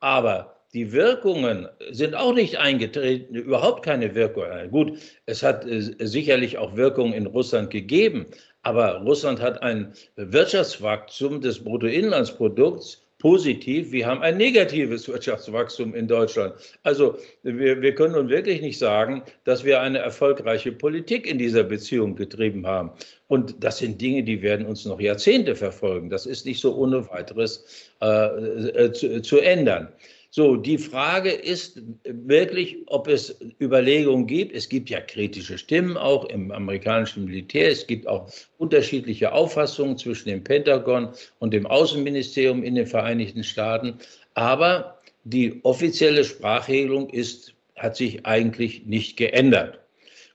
Aber die Wirkungen sind auch nicht eingetreten, überhaupt keine Wirkung. Gut, es hat äh, sicherlich auch Wirkungen in Russland gegeben, aber Russland hat ein Wirtschaftswachstum des Bruttoinlandsprodukts positiv, wir haben ein negatives Wirtschaftswachstum in Deutschland. Also wir, wir können nun wirklich nicht sagen, dass wir eine erfolgreiche Politik in dieser Beziehung getrieben haben. Und das sind Dinge, die werden uns noch Jahrzehnte verfolgen. Das ist nicht so ohne weiteres äh, äh, zu, zu ändern. So, die Frage ist wirklich, ob es Überlegungen gibt. Es gibt ja kritische Stimmen auch im amerikanischen Militär. Es gibt auch unterschiedliche Auffassungen zwischen dem Pentagon und dem Außenministerium in den Vereinigten Staaten. Aber die offizielle Sprachregelung ist, hat sich eigentlich nicht geändert.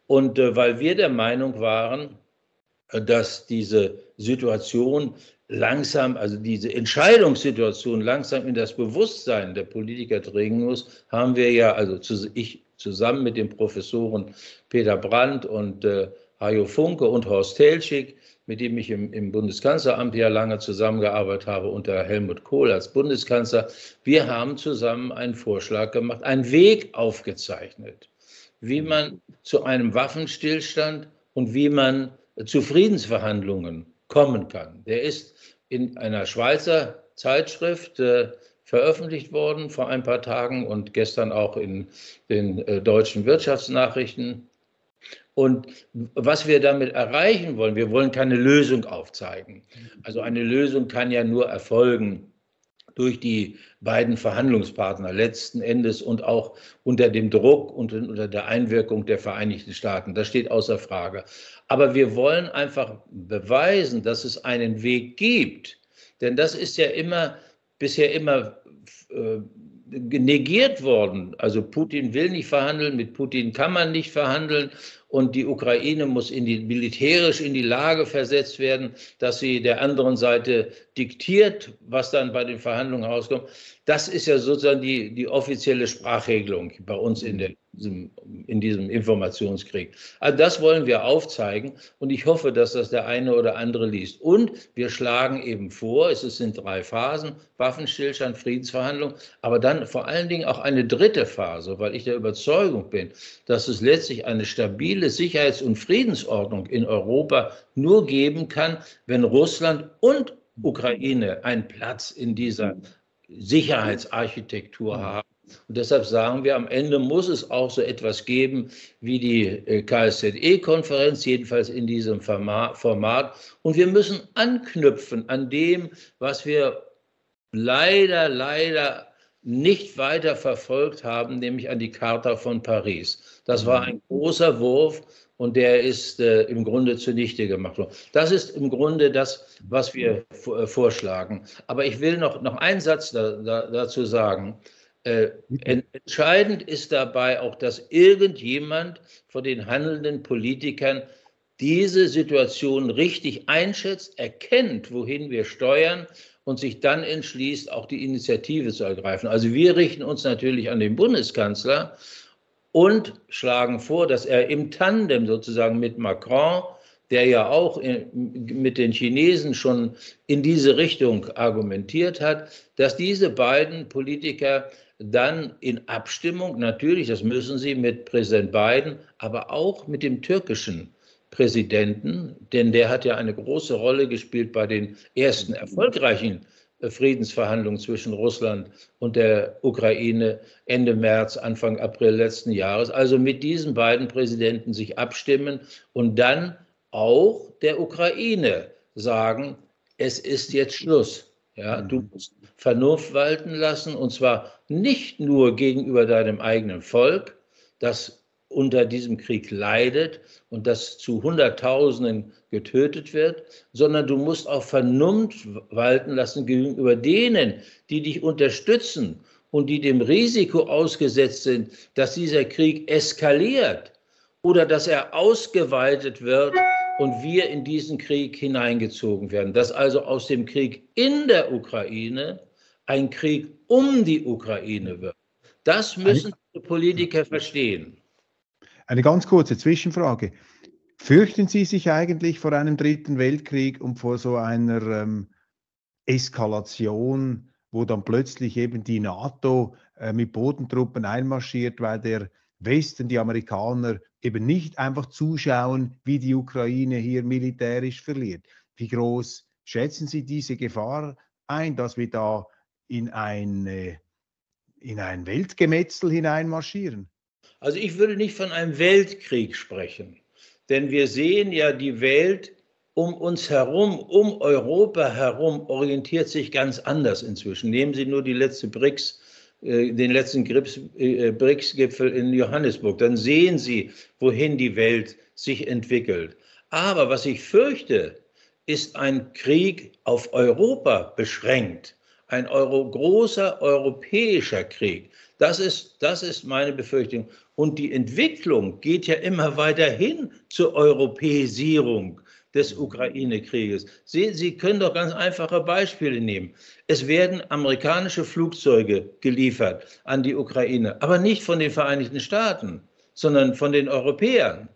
Und äh, weil wir der Meinung waren, äh, dass diese Situation langsam, also diese Entscheidungssituation langsam in das Bewusstsein der Politiker dringen muss, haben wir ja, also zu, ich zusammen mit den Professoren Peter Brandt und äh, Hajo Funke und Horst Telschik, mit dem ich im, im, Bundeskanzleramt ja lange zusammengearbeitet habe unter Helmut Kohl als Bundeskanzler. Wir haben zusammen einen Vorschlag gemacht, einen Weg aufgezeichnet, wie man zu einem Waffenstillstand und wie man zu Friedensverhandlungen kommen kann. Der ist in einer Schweizer Zeitschrift äh, veröffentlicht worden vor ein paar Tagen und gestern auch in den äh, deutschen Wirtschaftsnachrichten. Und was wir damit erreichen wollen, wir wollen keine Lösung aufzeigen. Also eine Lösung kann ja nur erfolgen durch die beiden Verhandlungspartner letzten Endes und auch unter dem Druck und unter der Einwirkung der Vereinigten Staaten. Das steht außer Frage. Aber wir wollen einfach beweisen, dass es einen Weg gibt. Denn das ist ja immer bisher immer äh, negiert worden. Also Putin will nicht verhandeln, mit Putin kann man nicht verhandeln und die Ukraine muss in die, militärisch in die Lage versetzt werden, dass sie der anderen Seite diktiert, was dann bei den Verhandlungen rauskommt. Das ist ja sozusagen die, die offizielle Sprachregelung bei uns in, der, in diesem Informationskrieg. Also das wollen wir aufzeigen und ich hoffe, dass das der eine oder andere liest. Und wir schlagen eben vor, es sind drei Phasen, Waffenstillstand, Friedensverhandlungen, aber dann vor allen Dingen auch eine dritte Phase, weil ich der Überzeugung bin, dass es letztlich eine stabile Sicherheits- und Friedensordnung in Europa nur geben kann, wenn Russland und Ukraine einen Platz in dieser Sicherheitsarchitektur haben. Und deshalb sagen wir, am Ende muss es auch so etwas geben wie die äh, KSZE-Konferenz, jedenfalls in diesem Format. Und wir müssen anknüpfen an dem, was wir leider, leider nicht weiter verfolgt haben, nämlich an die Charta von Paris. Das war ein großer Wurf und der ist äh, im Grunde zunichte gemacht worden. Das ist im Grunde das, was wir äh, vorschlagen. Aber ich will noch, noch einen Satz da, da, dazu sagen. Äh, entscheidend ist dabei auch, dass irgendjemand von den handelnden Politikern diese Situation richtig einschätzt, erkennt, wohin wir steuern und sich dann entschließt, auch die Initiative zu ergreifen. Also wir richten uns natürlich an den Bundeskanzler und schlagen vor, dass er im Tandem sozusagen mit Macron, der ja auch mit den Chinesen schon in diese Richtung argumentiert hat, dass diese beiden Politiker dann in Abstimmung, natürlich, das müssen sie mit Präsident Biden, aber auch mit dem türkischen Präsidenten, denn der hat ja eine große Rolle gespielt bei den ersten erfolgreichen Friedensverhandlungen zwischen Russland und der Ukraine Ende März, Anfang April letzten Jahres. Also mit diesen beiden Präsidenten sich abstimmen und dann auch der Ukraine sagen, es ist jetzt Schluss. Ja, du mhm. musst Vernunft walten lassen und zwar nicht nur gegenüber deinem eigenen Volk, das unter diesem Krieg leidet und das zu Hunderttausenden getötet wird, sondern du musst auch Vernunft walten lassen gegenüber denen, die dich unterstützen und die dem Risiko ausgesetzt sind, dass dieser Krieg eskaliert oder dass er ausgeweitet wird und wir in diesen Krieg hineingezogen werden. Dass also aus dem Krieg in der Ukraine ein Krieg um die Ukraine wird. Das müssen die Politiker verstehen. Eine ganz kurze Zwischenfrage. Fürchten Sie sich eigentlich vor einem dritten Weltkrieg und vor so einer ähm, Eskalation, wo dann plötzlich eben die NATO äh, mit Bodentruppen einmarschiert, weil der Westen, die Amerikaner, eben nicht einfach zuschauen, wie die Ukraine hier militärisch verliert? Wie groß schätzen Sie diese Gefahr ein, dass wir da in ein, in ein Weltgemetzel hineinmarschieren? Also ich würde nicht von einem Weltkrieg sprechen, denn wir sehen ja, die Welt um uns herum, um Europa herum, orientiert sich ganz anders inzwischen. Nehmen Sie nur die letzte BRICS, äh, den letzten äh, BRICS-Gipfel in Johannesburg, dann sehen Sie, wohin die Welt sich entwickelt. Aber was ich fürchte, ist ein Krieg auf Europa beschränkt, ein Euro, großer europäischer Krieg. Das ist, das ist meine Befürchtung. Und die Entwicklung geht ja immer weiter hin zur Europäisierung des Ukraine-Krieges. Sie, Sie können doch ganz einfache Beispiele nehmen. Es werden amerikanische Flugzeuge geliefert an die Ukraine, aber nicht von den Vereinigten Staaten, sondern von den Europäern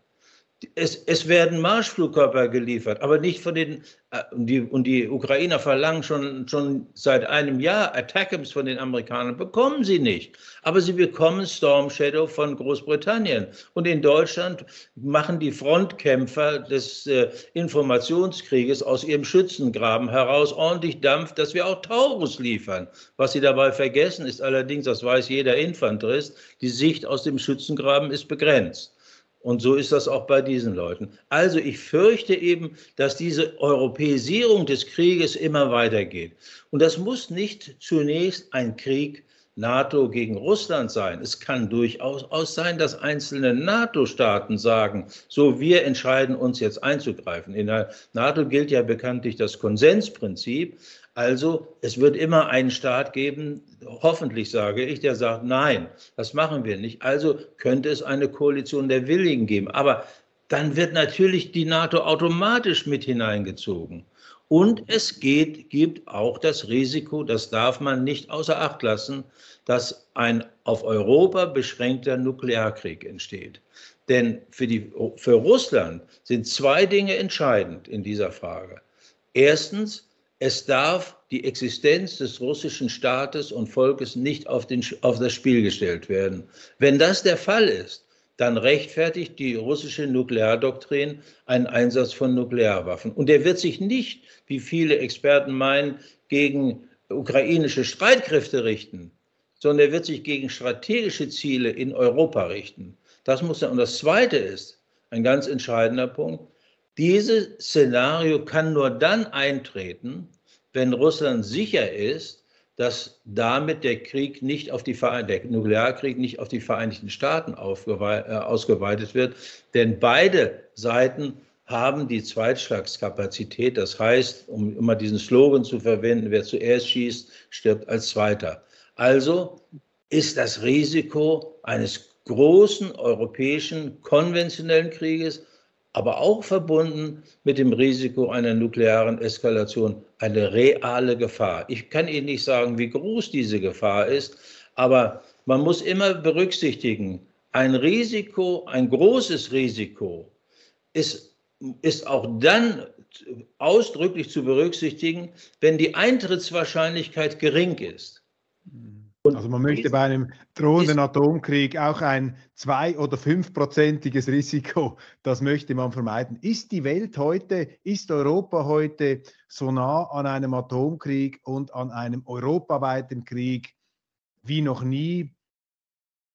es, es, werden Marschflugkörper geliefert, aber nicht von den, äh, die, und die Ukrainer verlangen schon, schon seit einem Jahr Attackams von den Amerikanern, bekommen sie nicht. Aber sie bekommen Storm Shadow von Großbritannien. Und in Deutschland machen die Frontkämpfer des äh, Informationskrieges aus ihrem Schützengraben heraus ordentlich Dampf, dass wir auch Taurus liefern. Was sie dabei vergessen, ist allerdings, das weiß jeder Infanterist, die Sicht aus dem Schützengraben ist begrenzt. Und so ist das auch bei diesen Leuten. Also ich fürchte eben, dass diese Europäisierung des Krieges immer weitergeht. Und das muss nicht zunächst ein Krieg NATO gegen Russland sein. Es kann durchaus sein, dass einzelne NATO-Staaten sagen, so wir entscheiden uns jetzt einzugreifen. In der NATO gilt ja bekanntlich das Konsensprinzip. Also es wird immer einen Staat geben, hoffentlich sage ich, der sagt, nein, das machen wir nicht. Also könnte es eine Koalition der Willigen geben. Aber dann wird natürlich die NATO automatisch mit hineingezogen. Und es geht, gibt auch das Risiko, das darf man nicht außer Acht lassen, dass ein auf Europa beschränkter Nuklearkrieg entsteht. Denn für, die, für Russland sind zwei Dinge entscheidend in dieser Frage. Erstens, es darf die Existenz des russischen Staates und Volkes nicht auf, den, auf das Spiel gestellt werden. Wenn das der Fall ist, dann rechtfertigt die russische Nukleardoktrin einen Einsatz von Nuklearwaffen. Und der wird sich nicht, wie viele Experten meinen, gegen ukrainische Streitkräfte richten, sondern er wird sich gegen strategische Ziele in Europa richten. Das muss er. Und das Zweite ist ein ganz entscheidender Punkt. Dieses Szenario kann nur dann eintreten, wenn Russland sicher ist, dass damit der Krieg nicht auf die der Nuklearkrieg nicht auf die Vereinigten Staaten äh, ausgeweitet wird, denn beide Seiten haben die Zweitschlagskapazität. Das heißt, um immer diesen Slogan zu verwenden, wer zuerst schießt, stirbt als Zweiter. Also ist das Risiko eines großen europäischen konventionellen Krieges aber auch verbunden mit dem Risiko einer nuklearen Eskalation eine reale Gefahr. Ich kann Ihnen nicht sagen, wie groß diese Gefahr ist, aber man muss immer berücksichtigen, ein Risiko, ein großes Risiko ist, ist auch dann ausdrücklich zu berücksichtigen, wenn die Eintrittswahrscheinlichkeit gering ist. Also man möchte bei einem drohenden Atomkrieg auch ein zwei- oder fünfprozentiges Risiko, das möchte man vermeiden. Ist die Welt heute, ist Europa heute so nah an einem Atomkrieg und an einem europaweiten Krieg wie noch nie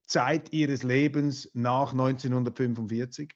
Zeit ihres Lebens nach 1945?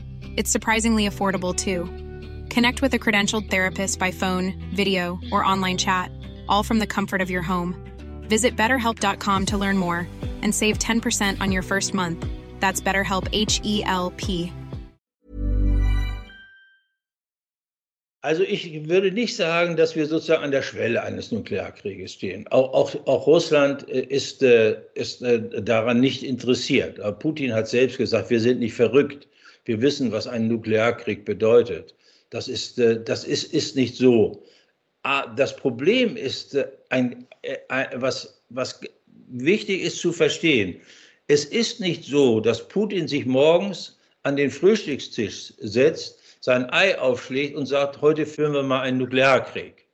It's surprisingly affordable too. Connect with a credentialed therapist by phone, video, or online chat, all from the comfort of your home. Visit betterhelp.com to learn more and save 10% on your first month. That's BetterHelp H E L P. Also ich würde nicht sagen, dass wir sozusagen an der Schwelle eines Nuklearkrieges stehen. Auch, auch, auch Russland ist, ist daran nicht interessiert. Putin hat selbst gesagt, wir sind nicht verrückt. Wir wissen, was ein Nuklearkrieg bedeutet. Das ist, das ist, ist nicht so. Das Problem ist, ein, was, was wichtig ist zu verstehen. Es ist nicht so, dass Putin sich morgens an den Frühstückstisch setzt, sein Ei aufschlägt und sagt, heute führen wir mal einen Nuklearkrieg.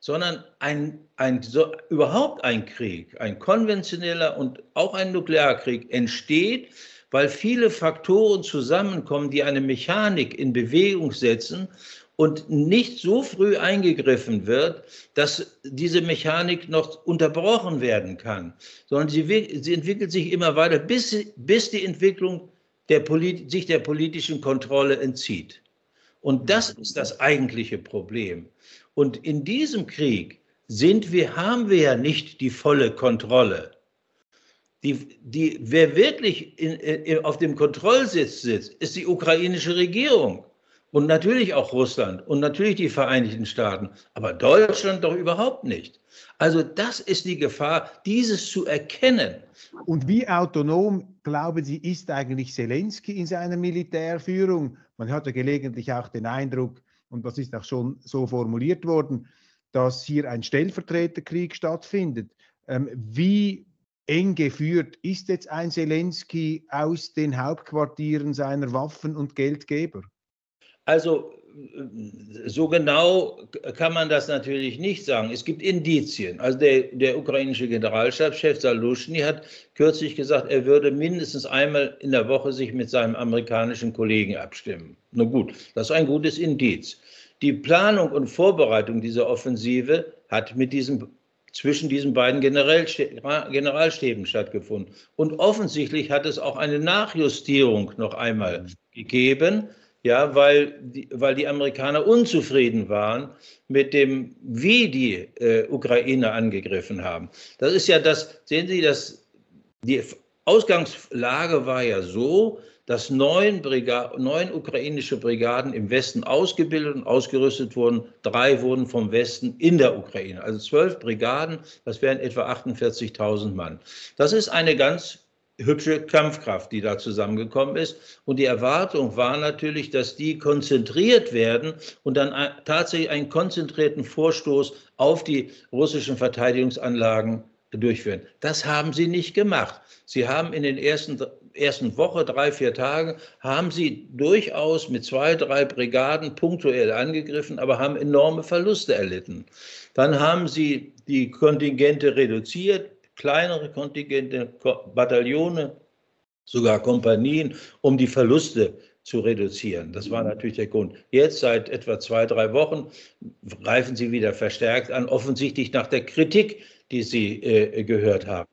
Sondern ein, ein, so, überhaupt ein Krieg, ein konventioneller und auch ein Nuklearkrieg entsteht, weil viele Faktoren zusammenkommen, die eine Mechanik in Bewegung setzen und nicht so früh eingegriffen wird, dass diese Mechanik noch unterbrochen werden kann, sondern sie, sie entwickelt sich immer weiter, bis, bis die Entwicklung der sich der politischen Kontrolle entzieht. Und das ist das eigentliche Problem. Und in diesem Krieg sind wir, haben wir ja nicht die volle Kontrolle. Die, die, wer wirklich in, in, auf dem Kontrollsitz sitzt, ist die ukrainische Regierung und natürlich auch Russland und natürlich die Vereinigten Staaten, aber Deutschland doch überhaupt nicht. Also das ist die Gefahr, dieses zu erkennen. Und wie autonom, glauben Sie, ist eigentlich Zelensky in seiner Militärführung? Man hat ja gelegentlich auch den Eindruck, und das ist auch schon so formuliert worden, dass hier ein Stellvertreterkrieg stattfindet. Ähm, wie eng geführt ist jetzt ein Zelensky aus den Hauptquartieren seiner Waffen- und Geldgeber? Also so genau kann man das natürlich nicht sagen. Es gibt Indizien. Also der, der ukrainische Generalstabschef Salushny hat kürzlich gesagt, er würde mindestens einmal in der Woche sich mit seinem amerikanischen Kollegen abstimmen. Na gut, das ist ein gutes Indiz. Die Planung und Vorbereitung dieser Offensive hat mit diesem zwischen diesen beiden Generalstäben stattgefunden. Und offensichtlich hat es auch eine Nachjustierung noch einmal gegeben, ja, weil die, weil die Amerikaner unzufrieden waren mit dem, wie die äh, Ukraine angegriffen haben. Das ist ja das, sehen Sie, das, die Ausgangslage war ja so, dass neun, neun ukrainische Brigaden im Westen ausgebildet und ausgerüstet wurden. Drei wurden vom Westen in der Ukraine. Also zwölf Brigaden, das wären etwa 48.000 Mann. Das ist eine ganz hübsche Kampfkraft, die da zusammengekommen ist. Und die Erwartung war natürlich, dass die konzentriert werden und dann tatsächlich einen konzentrierten Vorstoß auf die russischen Verteidigungsanlagen durchführen. Das haben sie nicht gemacht. Sie haben in den ersten, ersten Woche, drei, vier Tagen, haben sie durchaus mit zwei, drei Brigaden punktuell angegriffen, aber haben enorme Verluste erlitten. Dann haben sie die Kontingente reduziert, kleinere Kontingente, Bataillone, sogar Kompanien, um die Verluste zu reduzieren. Das war natürlich der Grund. Jetzt seit etwa zwei, drei Wochen greifen sie wieder verstärkt an, offensichtlich nach der Kritik, die sie äh, gehört haben.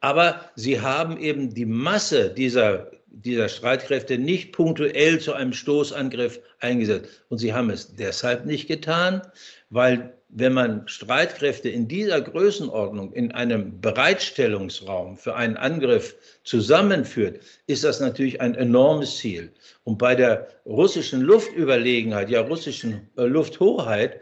Aber sie haben eben die Masse dieser, dieser Streitkräfte nicht punktuell zu einem Stoßangriff eingesetzt. Und sie haben es deshalb nicht getan, weil wenn man Streitkräfte in dieser Größenordnung in einem Bereitstellungsraum für einen Angriff zusammenführt, ist das natürlich ein enormes Ziel. Und bei der russischen Luftüberlegenheit, ja russischen äh, Lufthoheit,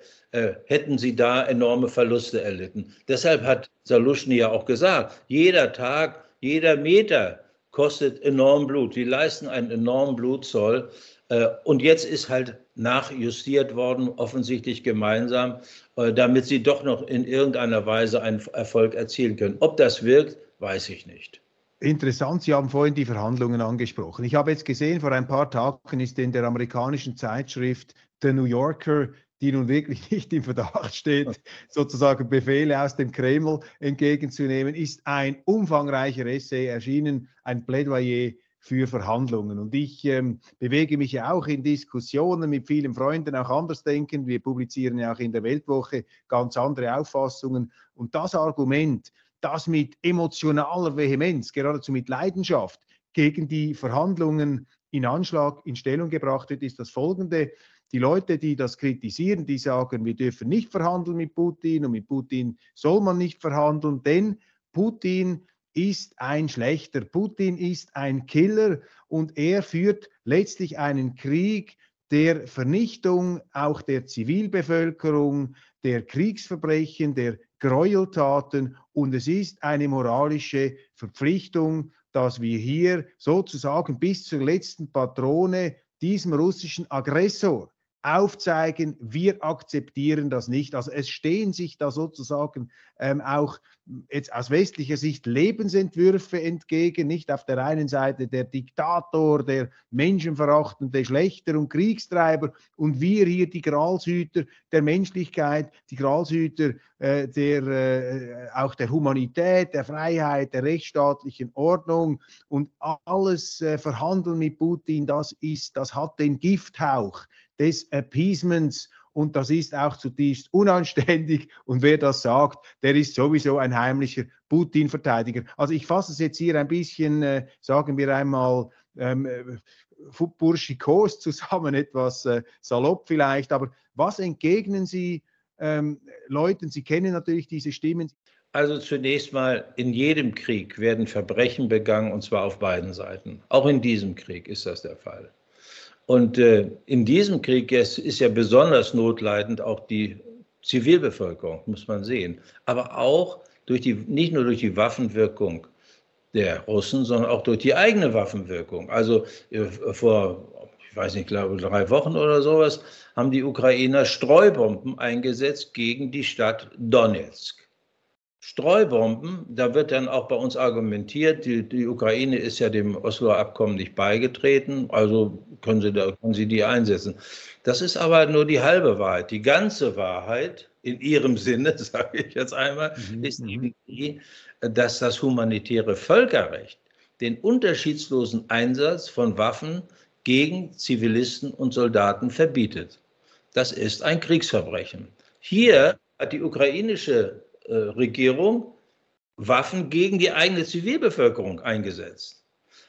hätten sie da enorme Verluste erlitten. Deshalb hat Saluschny ja auch gesagt, jeder Tag, jeder Meter kostet enorm Blut. Die leisten einen enormen Blutzoll. Äh, und jetzt ist halt nachjustiert worden, offensichtlich gemeinsam, äh, damit sie doch noch in irgendeiner Weise einen Erfolg erzielen können. Ob das wirkt, weiß ich nicht. Interessant, Sie haben vorhin die Verhandlungen angesprochen. Ich habe jetzt gesehen, vor ein paar Tagen ist in der amerikanischen Zeitschrift The New Yorker, die nun wirklich nicht im Verdacht steht, sozusagen Befehle aus dem Kreml entgegenzunehmen, ist ein umfangreicher Essay erschienen, ein Plädoyer für Verhandlungen. Und ich ähm, bewege mich ja auch in Diskussionen mit vielen Freunden, auch anders denken. Wir publizieren ja auch in der Weltwoche ganz andere Auffassungen. Und das Argument, das mit emotionaler Vehemenz, geradezu mit Leidenschaft gegen die Verhandlungen in Anschlag, in Stellung gebracht wird, ist das folgende. Die Leute, die das kritisieren, die sagen, wir dürfen nicht verhandeln mit Putin und mit Putin soll man nicht verhandeln, denn Putin ist ein schlechter. Putin ist ein Killer und er führt letztlich einen Krieg der Vernichtung auch der Zivilbevölkerung, der Kriegsverbrechen, der Gräueltaten und es ist eine moralische Verpflichtung, dass wir hier sozusagen bis zur letzten Patrone diesem russischen Aggressor aufzeigen, wir akzeptieren das nicht. Also es stehen sich da sozusagen ähm, auch jetzt aus westlicher Sicht Lebensentwürfe entgegen, nicht auf der einen Seite der Diktator, der menschenverachtende Schlechter und Kriegstreiber und wir hier die Gralshüter der Menschlichkeit, die Gralshüter äh, der, äh, auch der Humanität, der Freiheit, der rechtsstaatlichen Ordnung und alles äh, Verhandeln mit Putin, das ist, das hat den Gifthauch des Appeasements und das ist auch zutiefst unanständig. Und wer das sagt, der ist sowieso ein heimlicher Putin-Verteidiger. Also ich fasse es jetzt hier ein bisschen, äh, sagen wir einmal, ähm, äh, burschikos zusammen, etwas äh, salopp vielleicht. Aber was entgegnen Sie ähm, Leuten? Sie kennen natürlich diese Stimmen. Also zunächst mal, in jedem Krieg werden Verbrechen begangen, und zwar auf beiden Seiten. Auch in diesem Krieg ist das der Fall. Und äh, in diesem Krieg ist, ist ja besonders notleidend auch die Zivilbevölkerung, muss man sehen. Aber auch durch die, nicht nur durch die Waffenwirkung der Russen, sondern auch durch die eigene Waffenwirkung. Also äh, vor, ich weiß nicht, glaube drei Wochen oder sowas, haben die Ukrainer Streubomben eingesetzt gegen die Stadt Donetsk. Streubomben, da wird dann auch bei uns argumentiert, die, die Ukraine ist ja dem Osloer Abkommen nicht beigetreten, also können sie, da, können sie die einsetzen. Das ist aber nur die halbe Wahrheit. Die ganze Wahrheit, in ihrem Sinne, sage ich jetzt einmal, mhm. ist die, dass das humanitäre Völkerrecht den unterschiedslosen Einsatz von Waffen gegen Zivilisten und Soldaten verbietet. Das ist ein Kriegsverbrechen. Hier hat die ukrainische äh, Regierung Waffen gegen die eigene Zivilbevölkerung eingesetzt.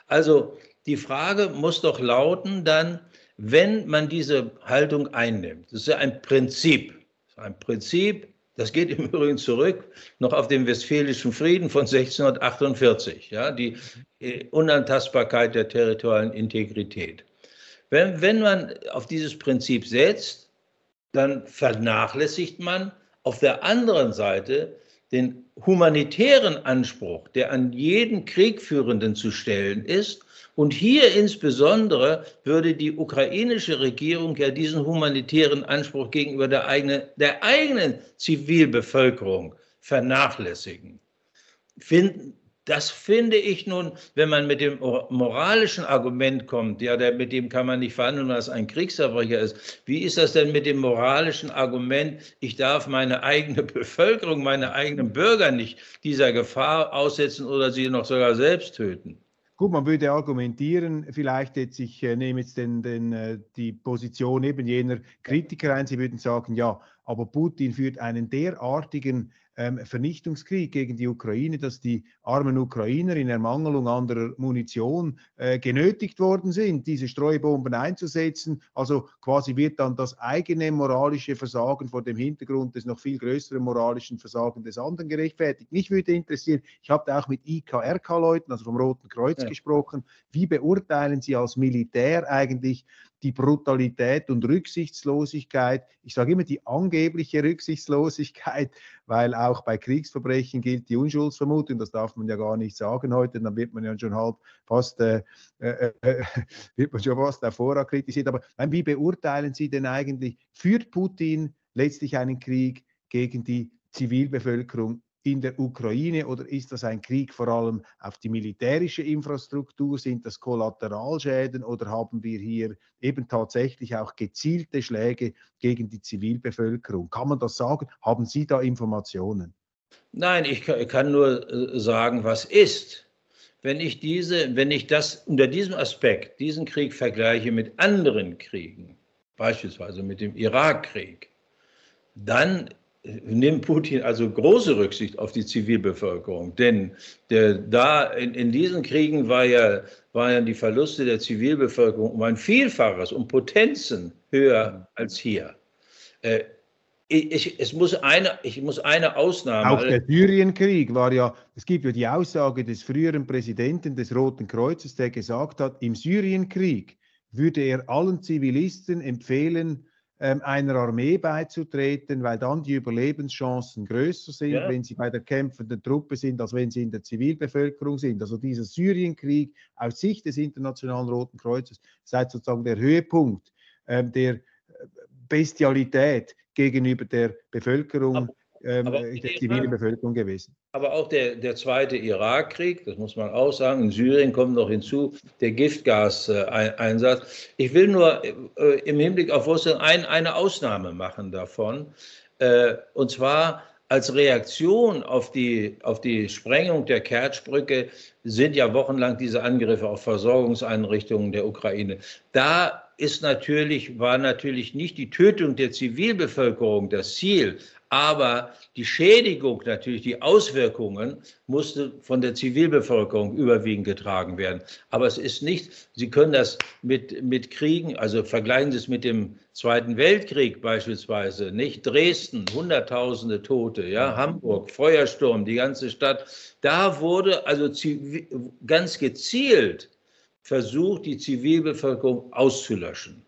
Also die Frage muss doch lauten dann, wenn man diese Haltung einnimmt, das ist ja ein Prinzip, ein Prinzip, das geht im Übrigen zurück noch auf den Westfälischen Frieden von 1648, ja, die äh, Unantastbarkeit der territorialen Integrität. Wenn, wenn man auf dieses Prinzip setzt, dann vernachlässigt man auf der anderen Seite den humanitären Anspruch, der an jeden Kriegführenden zu stellen ist. Und hier insbesondere würde die ukrainische Regierung ja diesen humanitären Anspruch gegenüber der eigenen, der eigenen Zivilbevölkerung vernachlässigen. Finden, das finde ich nun, wenn man mit dem moralischen Argument kommt, ja, der, mit dem kann man nicht verhandeln, was ein Kriegsverbrecher ist. Wie ist das denn mit dem moralischen Argument, ich darf meine eigene Bevölkerung, meine eigenen Bürger nicht dieser Gefahr aussetzen oder sie noch sogar selbst töten? Gut, man würde argumentieren, vielleicht jetzt, ich äh, nehme jetzt den, den, äh, die Position eben jener Kritiker ein, sie würden sagen, ja, aber Putin führt einen derartigen ähm, Vernichtungskrieg gegen die Ukraine, dass die armen Ukrainer in Ermangelung anderer Munition äh, genötigt worden sind, diese Streubomben einzusetzen. Also quasi wird dann das eigene moralische Versagen vor dem Hintergrund des noch viel größeren moralischen Versagen des anderen gerechtfertigt. Mich würde interessieren, ich habe auch mit IKRK-Leuten, also vom Roten Kreuz ja. gesprochen, wie beurteilen Sie als Militär eigentlich die Brutalität und Rücksichtslosigkeit, ich sage immer die angebliche Rücksichtslosigkeit, weil auch bei Kriegsverbrechen gilt die Unschuldsvermutung, das darf man ja gar nicht sagen heute, dann wird man ja schon halb fast, äh, äh, äh wird man schon fast davor kritisiert. Aber wie beurteilen Sie denn eigentlich, führt Putin letztlich einen Krieg gegen die Zivilbevölkerung in der Ukraine oder ist das ein Krieg vor allem auf die militärische Infrastruktur? Sind das Kollateralschäden oder haben wir hier eben tatsächlich auch gezielte Schläge gegen die Zivilbevölkerung? Kann man das sagen? Haben Sie da Informationen? Nein, ich kann nur äh, sagen, was ist. Wenn ich, diese, wenn ich das unter diesem Aspekt, diesen Krieg vergleiche mit anderen Kriegen, beispielsweise mit dem Irakkrieg, dann nimmt Putin also große Rücksicht auf die Zivilbevölkerung. Denn der, da in, in, diesen Kriegen war ja, waren die Verluste der Zivilbevölkerung um ein Vielfaches, um Potenzen höher als hier. Äh, ich, es muss eine, ich muss eine Ausnahme. Auch der Syrienkrieg war ja, es gibt ja die Aussage des früheren Präsidenten des Roten Kreuzes, der gesagt hat, im Syrienkrieg würde er allen Zivilisten empfehlen, einer Armee beizutreten, weil dann die Überlebenschancen größer sind, ja. wenn sie bei der kämpfenden Truppe sind, als wenn sie in der Zivilbevölkerung sind. Also dieser Syrienkrieg aus Sicht des Internationalen Roten Kreuzes sei sozusagen der Höhepunkt ähm, der äh, Bestialität gegenüber der Bevölkerung ähm, der zivilen Bevölkerung gewesen. Aber auch der, der zweite Irakkrieg, das muss man auch sagen, in Syrien kommt noch hinzu der Giftgaseinsatz. Ich will nur äh, im Hinblick auf Russland ein, eine Ausnahme machen davon. Äh, und zwar als Reaktion auf die, auf die Sprengung der Kertschbrücke sind ja wochenlang diese Angriffe auf Versorgungseinrichtungen der Ukraine. Da ist natürlich, war natürlich nicht die Tötung der Zivilbevölkerung das Ziel, aber die Schädigung, natürlich die Auswirkungen, musste von der Zivilbevölkerung überwiegend getragen werden. Aber es ist nicht, Sie können das mit, mit Kriegen, also vergleichen Sie es mit dem Zweiten Weltkrieg beispielsweise, nicht Dresden, Hunderttausende Tote, ja, Hamburg, Feuersturm, die ganze Stadt. Da wurde also ganz gezielt versucht, die Zivilbevölkerung auszulöschen.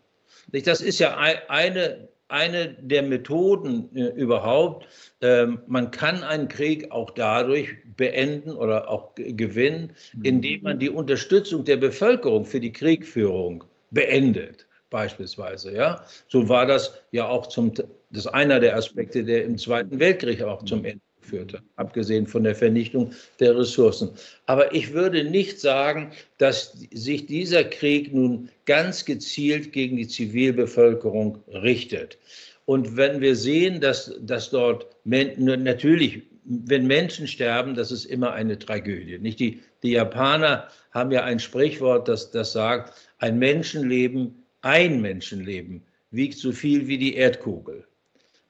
Das ist ja eine eine der Methoden äh, überhaupt. Ähm, man kann einen Krieg auch dadurch beenden oder auch gewinnen, indem man die Unterstützung der Bevölkerung für die Kriegführung beendet, beispielsweise. Ja, so war das ja auch zum, das einer der Aspekte, der im Zweiten Weltkrieg auch zum Ende führte, abgesehen von der Vernichtung der Ressourcen. Aber ich würde nicht sagen, dass sich dieser Krieg nun ganz gezielt gegen die Zivilbevölkerung richtet. Und wenn wir sehen, dass, dass dort natürlich, wenn Menschen sterben, das ist immer eine Tragödie. Nicht die, die Japaner haben ja ein Sprichwort, das, das sagt, ein Menschenleben, ein Menschenleben wiegt so viel wie die Erdkugel.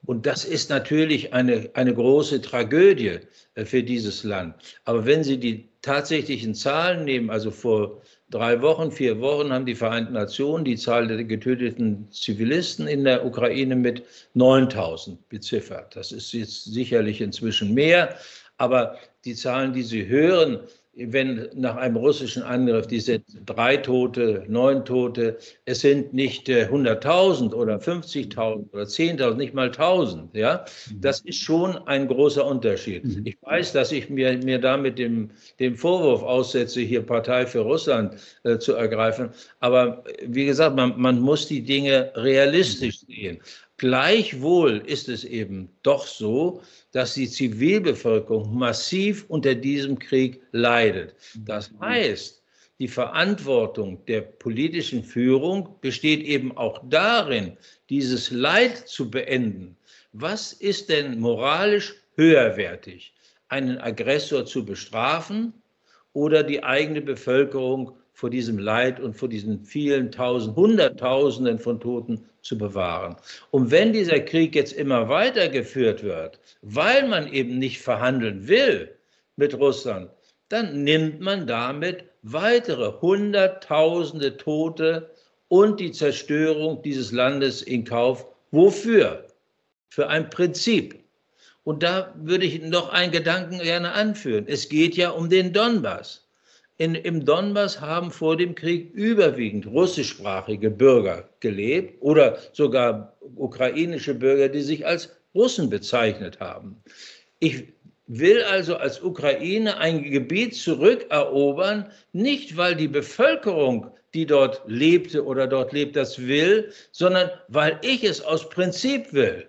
Und das ist natürlich eine, eine große Tragödie äh, für dieses Land. Aber wenn Sie die tatsächlichen Zahlen nehmen, also vor drei Wochen, vier Wochen haben die Vereinten Nationen die Zahl der getöteten Zivilisten in der Ukraine mit 9000 beziffert. Das ist jetzt sicherlich inzwischen mehr, aber die Zahlen, die Sie hören, wenn nach einem russischen Angriff diese drei Tote, neun Tote, es sind nicht 100.000 äh, oder 50.000 oder 10.000, nicht mal 1.000. Ja? Mhm. Das ist schon ein großer Unterschied. Mhm. Ich weiß, dass ich mir, mir da mit dem, dem Vorwurf aussetze, hier Partei für Russland äh, zu ergreifen. Aber wie gesagt, man, man muss die Dinge realistisch mhm. sehen. Gleichwohl ist es eben doch so, dass die Zivilbevölkerung massiv unter diesem Krieg leidet. Das heißt, die Verantwortung der politischen Führung besteht eben auch darin, dieses Leid zu beenden. Was ist denn moralisch höherwertig? Einen Aggressor zu bestrafen oder die eigene Bevölkerung vor diesem Leid und vor diesen vielen Tausend, Hunderttausenden von Toten zu bewahren. Und wenn dieser Krieg jetzt immer weitergeführt wird, weil man eben nicht verhandeln will mit Russland, dann nimmt man damit weitere Hunderttausende Tote und die Zerstörung dieses Landes in Kauf. Wofür? Für ein Prinzip. Und da würde ich noch einen Gedanken gerne anführen. Es geht ja um den Donbass. In, Im Donbass haben vor dem Krieg überwiegend russischsprachige Bürger gelebt oder sogar ukrainische Bürger, die sich als Russen bezeichnet haben. Ich will also als Ukraine ein Gebiet zurückerobern, nicht weil die Bevölkerung, die dort lebte oder dort lebt, das will, sondern weil ich es aus Prinzip will.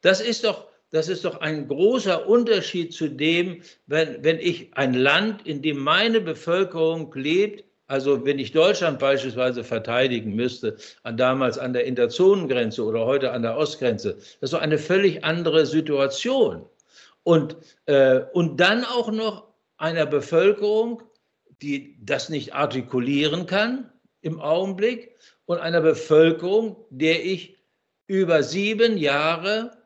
Das ist doch das ist doch ein großer Unterschied zu dem, wenn, wenn ich ein Land, in dem meine Bevölkerung lebt, also wenn ich Deutschland beispielsweise verteidigen müsste, an damals an der Interzonengrenze oder heute an der Ostgrenze, das ist doch eine völlig andere Situation. Und, äh, und dann auch noch einer Bevölkerung, die das nicht artikulieren kann im Augenblick, und einer Bevölkerung, der ich über sieben Jahre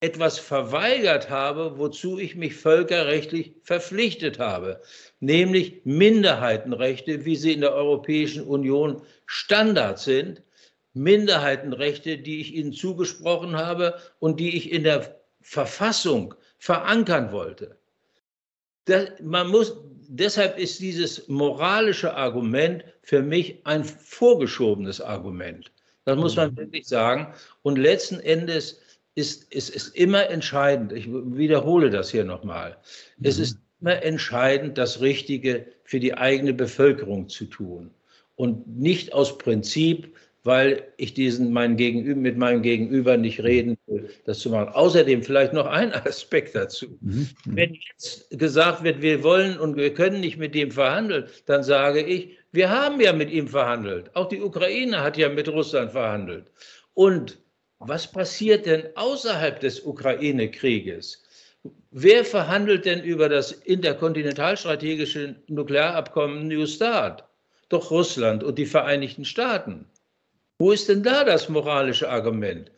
etwas verweigert habe, wozu ich mich völkerrechtlich verpflichtet habe, nämlich Minderheitenrechte, wie sie in der Europäischen Union Standard sind, Minderheitenrechte, die ich ihnen zugesprochen habe und die ich in der Verfassung verankern wollte. Das, man muss, deshalb ist dieses moralische Argument für mich ein vorgeschobenes Argument. Das muss man mhm. wirklich sagen. Und letzten Endes ist, ist, ist immer entscheidend, ich wiederhole das hier nochmal, mhm. es ist immer entscheidend, das Richtige für die eigene Bevölkerung zu tun und nicht aus Prinzip, weil ich diesen mein Gegenüber, mit meinem Gegenüber nicht reden will, das zu machen. Außerdem vielleicht noch ein Aspekt dazu. Mhm. mhm. Wenn jetzt gesagt wird, wir wollen und wir können nicht mit dem verhandeln, dann sage ich, wir haben ja mit ihm verhandelt. Auch die Ukraine hat ja mit Russland verhandelt. Und was passiert denn außerhalb des Ukraine-Krieges? Wer verhandelt denn über das interkontinentalstrategische Nuklearabkommen New START? Doch Russland und die Vereinigten Staaten. Wo ist denn da das moralische Argument?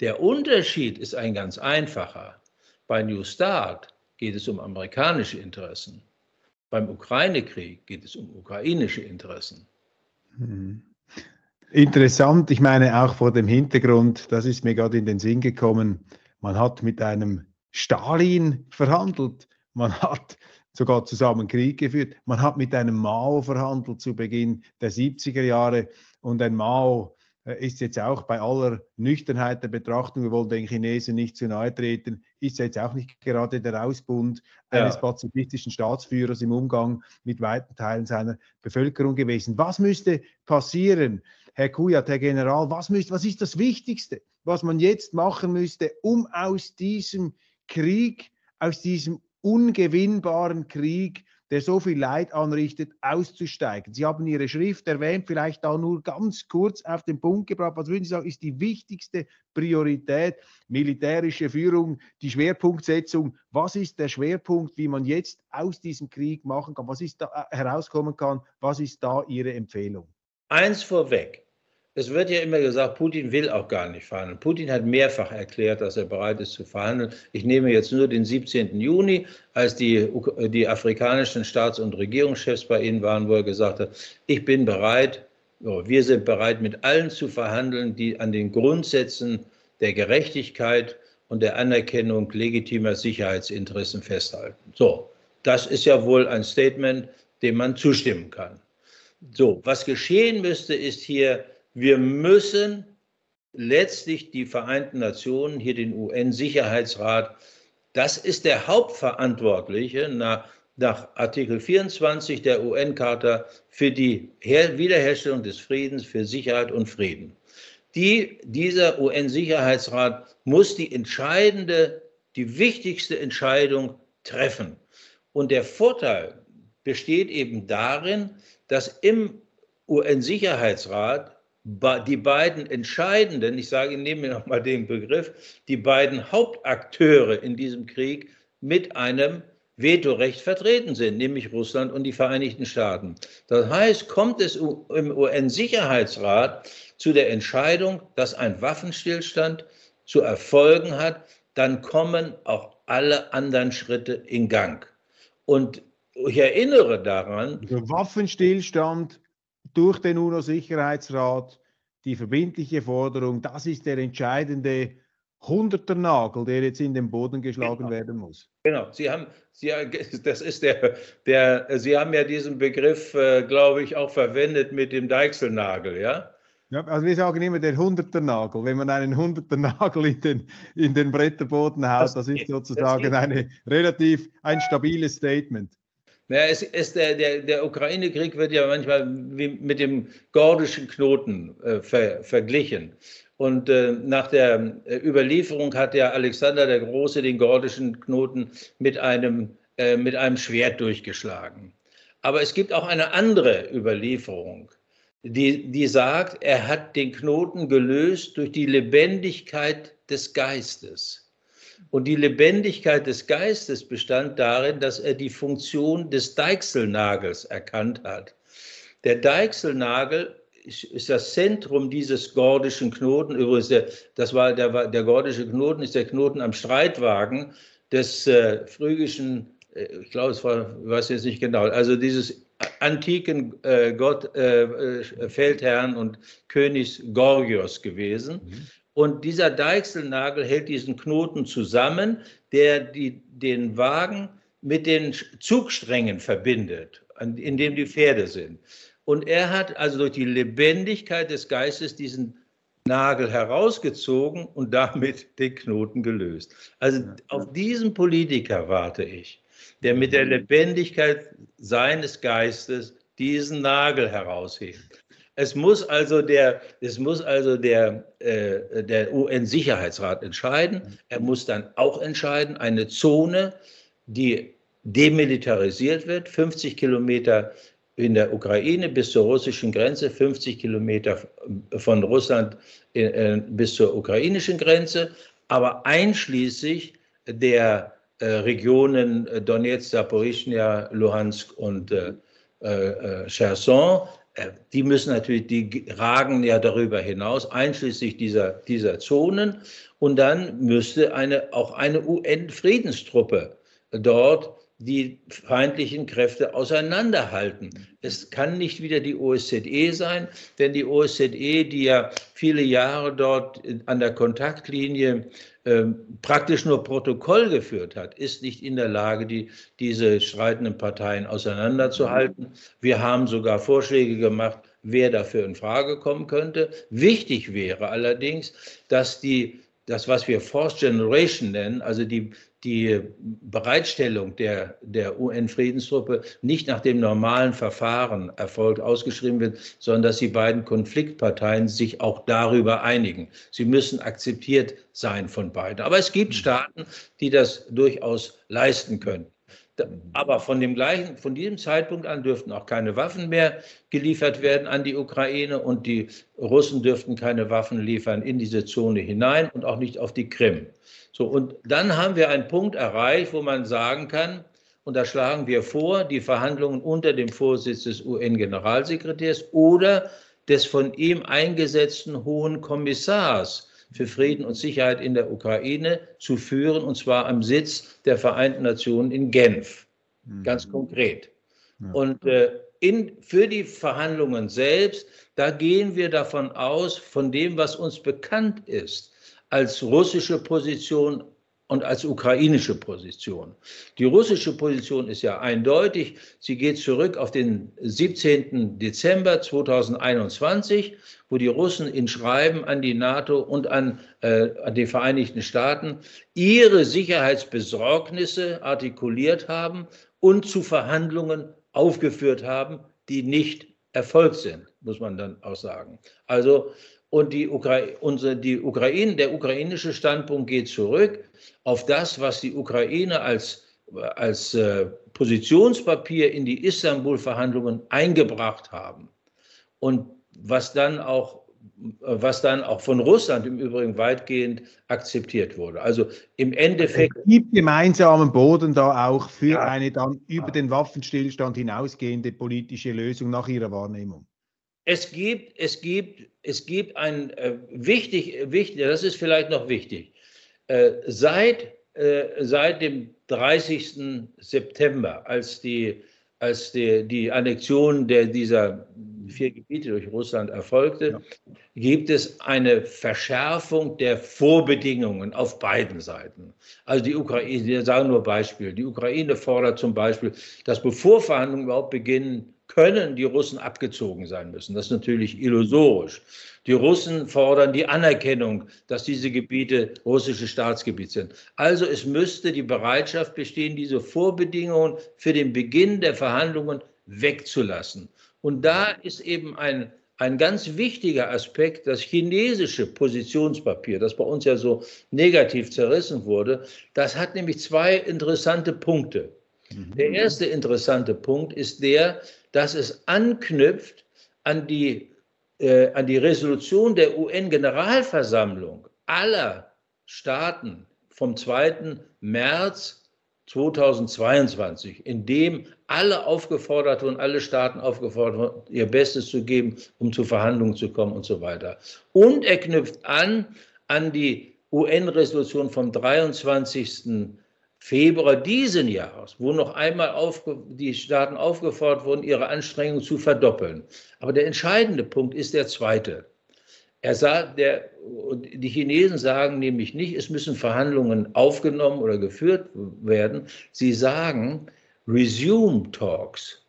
Der Unterschied ist ein ganz einfacher. Bei New START geht es um amerikanische Interessen. Beim Ukraine-Krieg geht es um ukrainische Interessen. Mhm. Interessant, ich meine auch vor dem Hintergrund, das ist mir gerade in den Sinn gekommen, man hat mit einem Stalin verhandelt, man hat sogar zusammen Krieg geführt, man hat mit einem Mao verhandelt zu Beginn der 70er Jahre und ein Mao äh, ist jetzt auch bei aller Nüchternheit der Betrachtung, wir wollen den Chinesen nicht zu nahe treten, ist jetzt auch nicht gerade der Ausbund ja. eines pazifistischen Staatsführers im Umgang mit weiten Teilen seiner Bevölkerung gewesen. Was müsste passieren, Herr Kujat, Herr General, was, müsst, was ist das Wichtigste, was man jetzt machen müsste, um aus diesem Krieg, aus diesem ungewinnbaren Krieg, der so viel Leid anrichtet, auszusteigen. Sie haben Ihre Schrift erwähnt, vielleicht da nur ganz kurz auf den Punkt gebracht. Was würden Sie sagen, ist die wichtigste Priorität? Militärische Führung, die Schwerpunktsetzung. Was ist der Schwerpunkt, wie man jetzt aus diesem Krieg machen kann? Was ist da äh, herauskommen kann? Was ist da Ihre Empfehlung? Eins vorweg. Es wird ja immer gesagt, Putin will auch gar nicht verhandeln. Putin hat mehrfach erklärt, dass er bereit ist zu verhandeln. Ich nehme jetzt nur den 17. Juni, als die, die afrikanischen Staats- und Regierungschefs bei Ihnen waren, wo er gesagt hat, ich bin bereit, wir sind bereit, mit allen zu verhandeln, die an den Grundsätzen der Gerechtigkeit und der Anerkennung legitimer Sicherheitsinteressen festhalten. So, das ist ja wohl ein Statement, dem man zustimmen kann. So, was geschehen müsste, ist hier, wir müssen letztlich die Vereinten Nationen, hier den UN-Sicherheitsrat, das ist der Hauptverantwortliche nach, nach Artikel 24 der UN-Charta für die Her Wiederherstellung des Friedens, für Sicherheit und Frieden. Die, dieser UN-Sicherheitsrat muss die entscheidende, die wichtigste Entscheidung treffen. Und der Vorteil besteht eben darin, dass im UN-Sicherheitsrat die beiden entscheidenden, ich sage, ich nehme mir nochmal den Begriff, die beiden Hauptakteure in diesem Krieg mit einem Vetorecht vertreten sind, nämlich Russland und die Vereinigten Staaten. Das heißt, kommt es im UN-Sicherheitsrat zu der Entscheidung, dass ein Waffenstillstand zu erfolgen hat, dann kommen auch alle anderen Schritte in Gang. Und ich erinnere daran. Der Waffenstillstand durch den UNO-Sicherheitsrat, die verbindliche Forderung, das ist der entscheidende hunderter Nagel, der jetzt in den Boden geschlagen genau. werden muss. Genau, Sie haben, Sie, das ist der, der, Sie haben ja diesen Begriff, äh, glaube ich, auch verwendet mit dem Deichselnagel, ja? Ja, also wir sagen immer der hunderter Nagel. Wenn man einen hunderter Nagel in den, in den Bretterboden haut, das, das ist sozusagen eine relativ ein stabiles Statement. Ja, es, es, der, der, der Ukraine-Krieg wird ja manchmal mit dem gordischen Knoten äh, ver, verglichen. Und äh, nach der äh, Überlieferung hat ja Alexander der Große den gordischen Knoten mit einem, äh, mit einem Schwert durchgeschlagen. Aber es gibt auch eine andere Überlieferung die, die sagt, er hat den Knoten gelöst durch die Lebendigkeit des Geistes. Und die Lebendigkeit des Geistes bestand darin, dass er die Funktion des Deichselnagels erkannt hat. Der Deichselnagel ist das Zentrum dieses gordischen Knoten. Übrigens, der, das war der, der gordische Knoten ist der Knoten am Streitwagen des äh, phrygischen, äh, ich glaube, es war, ich weiß jetzt nicht genau, also dieses antiken äh, Gott, äh, äh, Feldherrn und Königs Gorgios gewesen. Mhm. Und dieser Deichselnagel hält diesen Knoten zusammen, der die, den Wagen mit den Zugsträngen verbindet, in dem die Pferde sind. Und er hat also durch die Lebendigkeit des Geistes diesen Nagel herausgezogen und damit den Knoten gelöst. Also auf diesen Politiker warte ich der mit der Lebendigkeit seines Geistes diesen Nagel heraushebt. Es muss also der, es muss also der, äh, der UN-Sicherheitsrat entscheiden. Er muss dann auch entscheiden, eine Zone, die demilitarisiert wird, 50 Kilometer in der Ukraine bis zur russischen Grenze, 50 Kilometer von Russland äh, bis zur ukrainischen Grenze, aber einschließlich der äh, Regionen äh, Donetsk, Saporischnia, Luhansk und äh, äh, Cherson. Die müssen natürlich, die ragen ja darüber hinaus, einschließlich dieser, dieser Zonen. Und dann müsste eine, auch eine UN-Friedenstruppe dort die feindlichen Kräfte auseinanderhalten. Es kann nicht wieder die OSZE sein, denn die OSZE, die ja viele Jahre dort an der Kontaktlinie ähm, praktisch nur Protokoll geführt hat, ist nicht in der Lage, die, diese streitenden Parteien auseinanderzuhalten. Wir haben sogar Vorschläge gemacht, wer dafür in Frage kommen könnte. Wichtig wäre allerdings, dass die das, was wir Force Generation nennen, also die, die Bereitstellung der, der UN-Friedenstruppe nicht nach dem normalen Verfahren erfolgt, ausgeschrieben wird, sondern dass die beiden Konfliktparteien sich auch darüber einigen. Sie müssen akzeptiert sein von beiden. Aber es gibt Staaten, die das durchaus leisten können. Aber von dem gleichen, von diesem Zeitpunkt an dürften auch keine Waffen mehr geliefert werden an die Ukraine und die Russen dürften keine Waffen liefern in diese Zone hinein und auch nicht auf die Krim. So, und dann haben wir einen Punkt erreicht, wo man sagen kann, und da schlagen wir vor, die Verhandlungen unter dem Vorsitz des UN-Generalsekretärs oder des von ihm eingesetzten Hohen Kommissars für Frieden und Sicherheit in der Ukraine zu führen, und zwar am Sitz der Vereinten Nationen in Genf, mhm. ganz konkret. Ja. Und äh, in, für die Verhandlungen selbst, da gehen wir davon aus, von dem, was uns bekannt ist, als russische Position und als ukrainische Position. Die russische Position ist ja eindeutig. Sie geht zurück auf den 17. Dezember 2021, wo die Russen in Schreiben an die NATO und an, äh, an die Vereinigten Staaten ihre Sicherheitsbesorgnisse artikuliert haben und zu Verhandlungen aufgeführt haben, die nicht erfolgt sind, muss man dann auch sagen. Also und die, Ukra unsere, die Ukraine, der ukrainische Standpunkt geht zurück auf das, was die Ukraine als, als äh, Positionspapier in die Istanbul-Verhandlungen eingebracht haben. Und was dann auch was dann auch von Russland im Übrigen weitgehend akzeptiert wurde. Also im Endeffekt. Es gibt gemeinsamen Boden da auch für ja. eine dann über den Waffenstillstand hinausgehende politische Lösung nach Ihrer Wahrnehmung. Es gibt, es gibt, es gibt ein äh, wichtig, wichtig, das ist vielleicht noch wichtig. Äh, seit, äh, seit dem 30. September, als die als die, die Annexion der, dieser vier Gebiete durch Russland erfolgte, ja. gibt es eine Verschärfung der Vorbedingungen auf beiden Seiten. Also die Ukraine, wir sagen nur Beispiel, die Ukraine fordert zum Beispiel, dass bevor Verhandlungen überhaupt beginnen können, die Russen abgezogen sein müssen. Das ist natürlich illusorisch. Die Russen fordern die Anerkennung, dass diese Gebiete russische Staatsgebiet sind. Also es müsste die Bereitschaft bestehen, diese Vorbedingungen für den Beginn der Verhandlungen wegzulassen. Und da ist eben ein, ein ganz wichtiger Aspekt, das chinesische Positionspapier, das bei uns ja so negativ zerrissen wurde, das hat nämlich zwei interessante Punkte. Mhm. Der erste interessante Punkt ist der, dass es anknüpft an die äh, an die Resolution der UN-Generalversammlung aller Staaten vom 2. März 2022, in dem alle aufgefordert und alle Staaten aufgefordert wurden, ihr Bestes zu geben, um zu Verhandlungen zu kommen und so weiter. Und er knüpft an an die UN-Resolution vom 23. Februar diesen Jahres, wo noch einmal die Staaten aufgefordert wurden, ihre Anstrengungen zu verdoppeln. Aber der entscheidende Punkt ist der zweite. Er sagt, der, die Chinesen sagen nämlich nicht, es müssen Verhandlungen aufgenommen oder geführt werden. Sie sagen, resume talks,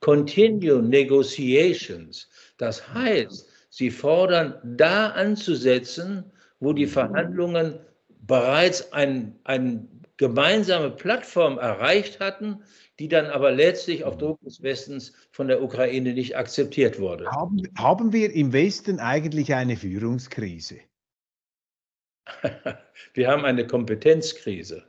continue negotiations. Das heißt, sie fordern da anzusetzen, wo die Verhandlungen bereits ein, ein gemeinsame Plattform erreicht hatten, die dann aber letztlich auf Druck des Westens von der Ukraine nicht akzeptiert wurde. Haben, haben wir im Westen eigentlich eine Führungskrise? wir haben eine Kompetenzkrise.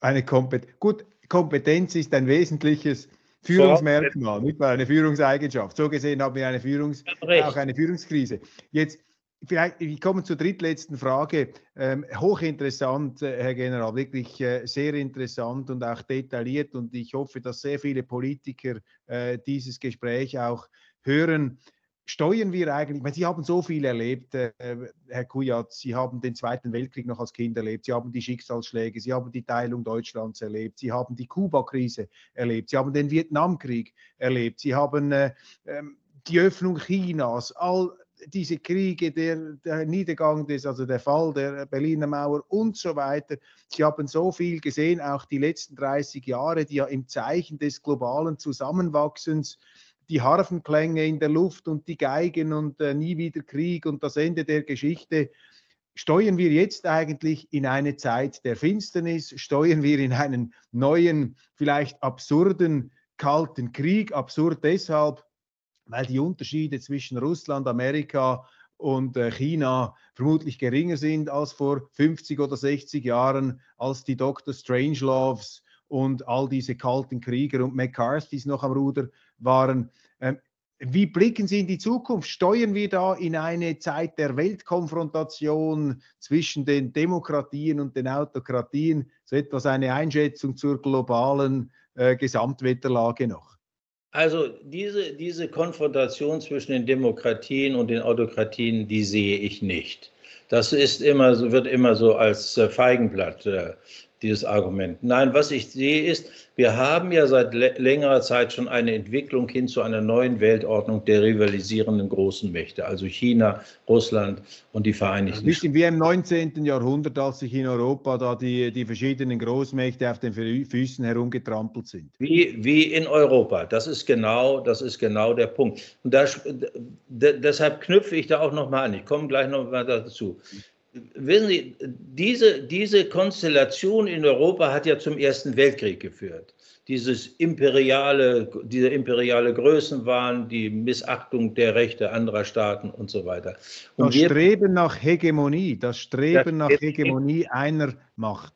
Eine Kompet Gut, Kompetenz ist ein wesentliches Führungsmerkmal, nicht mal eine Führungseigenschaft. So gesehen haben wir eine Führungs auch eine Führungskrise. Jetzt Vielleicht, ich komme zur drittletzten Frage. Ähm, hochinteressant, äh, Herr General, wirklich äh, sehr interessant und auch detailliert. Und ich hoffe, dass sehr viele Politiker äh, dieses Gespräch auch hören. Steuern wir eigentlich, meine, Sie haben so viel erlebt, äh, Herr Kujat, Sie haben den Zweiten Weltkrieg noch als Kind erlebt, Sie haben die Schicksalsschläge, Sie haben die Teilung Deutschlands erlebt, Sie haben die Kuba-Krise erlebt, Sie haben den Vietnamkrieg erlebt, Sie haben äh, ähm, die Öffnung Chinas, all diese Kriege, der, der Niedergang des, also der Fall der Berliner Mauer und so weiter. Sie haben so viel gesehen, auch die letzten 30 Jahre, die ja im Zeichen des globalen Zusammenwachsens die Harfenklänge in der Luft und die Geigen und äh, nie wieder Krieg und das Ende der Geschichte. Steuern wir jetzt eigentlich in eine Zeit der Finsternis? Steuern wir in einen neuen, vielleicht absurden, kalten Krieg? Absurd deshalb, weil die Unterschiede zwischen Russland, Amerika und äh, China vermutlich geringer sind als vor 50 oder 60 Jahren, als die Dr. Strangeloves und all diese kalten Krieger und McCarthys noch am Ruder waren. Ähm, wie blicken Sie in die Zukunft? Steuern wir da in eine Zeit der Weltkonfrontation zwischen den Demokratien und den Autokratien? So etwas eine Einschätzung zur globalen äh, Gesamtwetterlage noch? Also diese, diese Konfrontation zwischen den Demokratien und den Autokratien, die sehe ich nicht. Das ist immer wird immer so als äh, Feigenblatt äh, dieses Argument. Nein, was ich sehe ist, wir haben ja seit längerer Zeit schon eine Entwicklung hin zu einer neuen Weltordnung der rivalisierenden großen Mächte, also China, Russland und die Vereinigten Staaten. Bisschen wie im 19. Jahrhundert, als sich in Europa da die, die verschiedenen Großmächte auf den Füßen herumgetrampelt sind. Wie, wie in Europa, das ist genau, das ist genau der Punkt. Und da, deshalb knüpfe ich da auch nochmal an, ich komme gleich nochmal dazu wissen Sie, diese, diese Konstellation in Europa hat ja zum Ersten Weltkrieg geführt. Dieses imperiale, dieser imperiale Größenwahn, die Missachtung der Rechte anderer Staaten und so weiter. Und das wir, Streben nach Hegemonie, das Streben das nach Hegemonie einer Macht.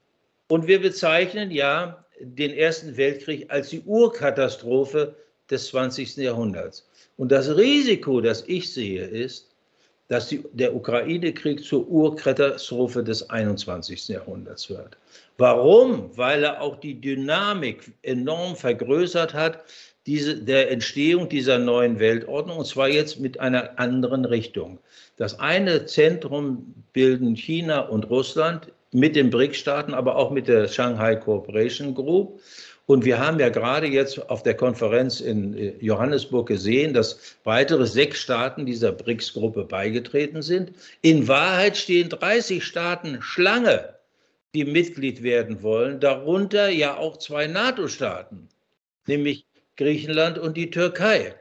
Und wir bezeichnen ja den Ersten Weltkrieg als die Urkatastrophe des 20. Jahrhunderts. Und das Risiko, das ich sehe, ist, dass die, der Ukraine-Krieg zur Urkatastrophe des 21. Jahrhunderts wird. Warum? Weil er auch die Dynamik enorm vergrößert hat, diese, der Entstehung dieser neuen Weltordnung, und zwar jetzt mit einer anderen Richtung. Das eine Zentrum bilden China und Russland mit den BRIC-Staaten, aber auch mit der Shanghai Cooperation Group. Und wir haben ja gerade jetzt auf der Konferenz in äh, Johannesburg gesehen, dass weitere sechs Staaten dieser BRICS-Gruppe beigetreten sind. In Wahrheit stehen 30 Staaten Schlange, die Mitglied werden wollen, darunter ja auch zwei NATO-Staaten, nämlich Griechenland und die Türkei.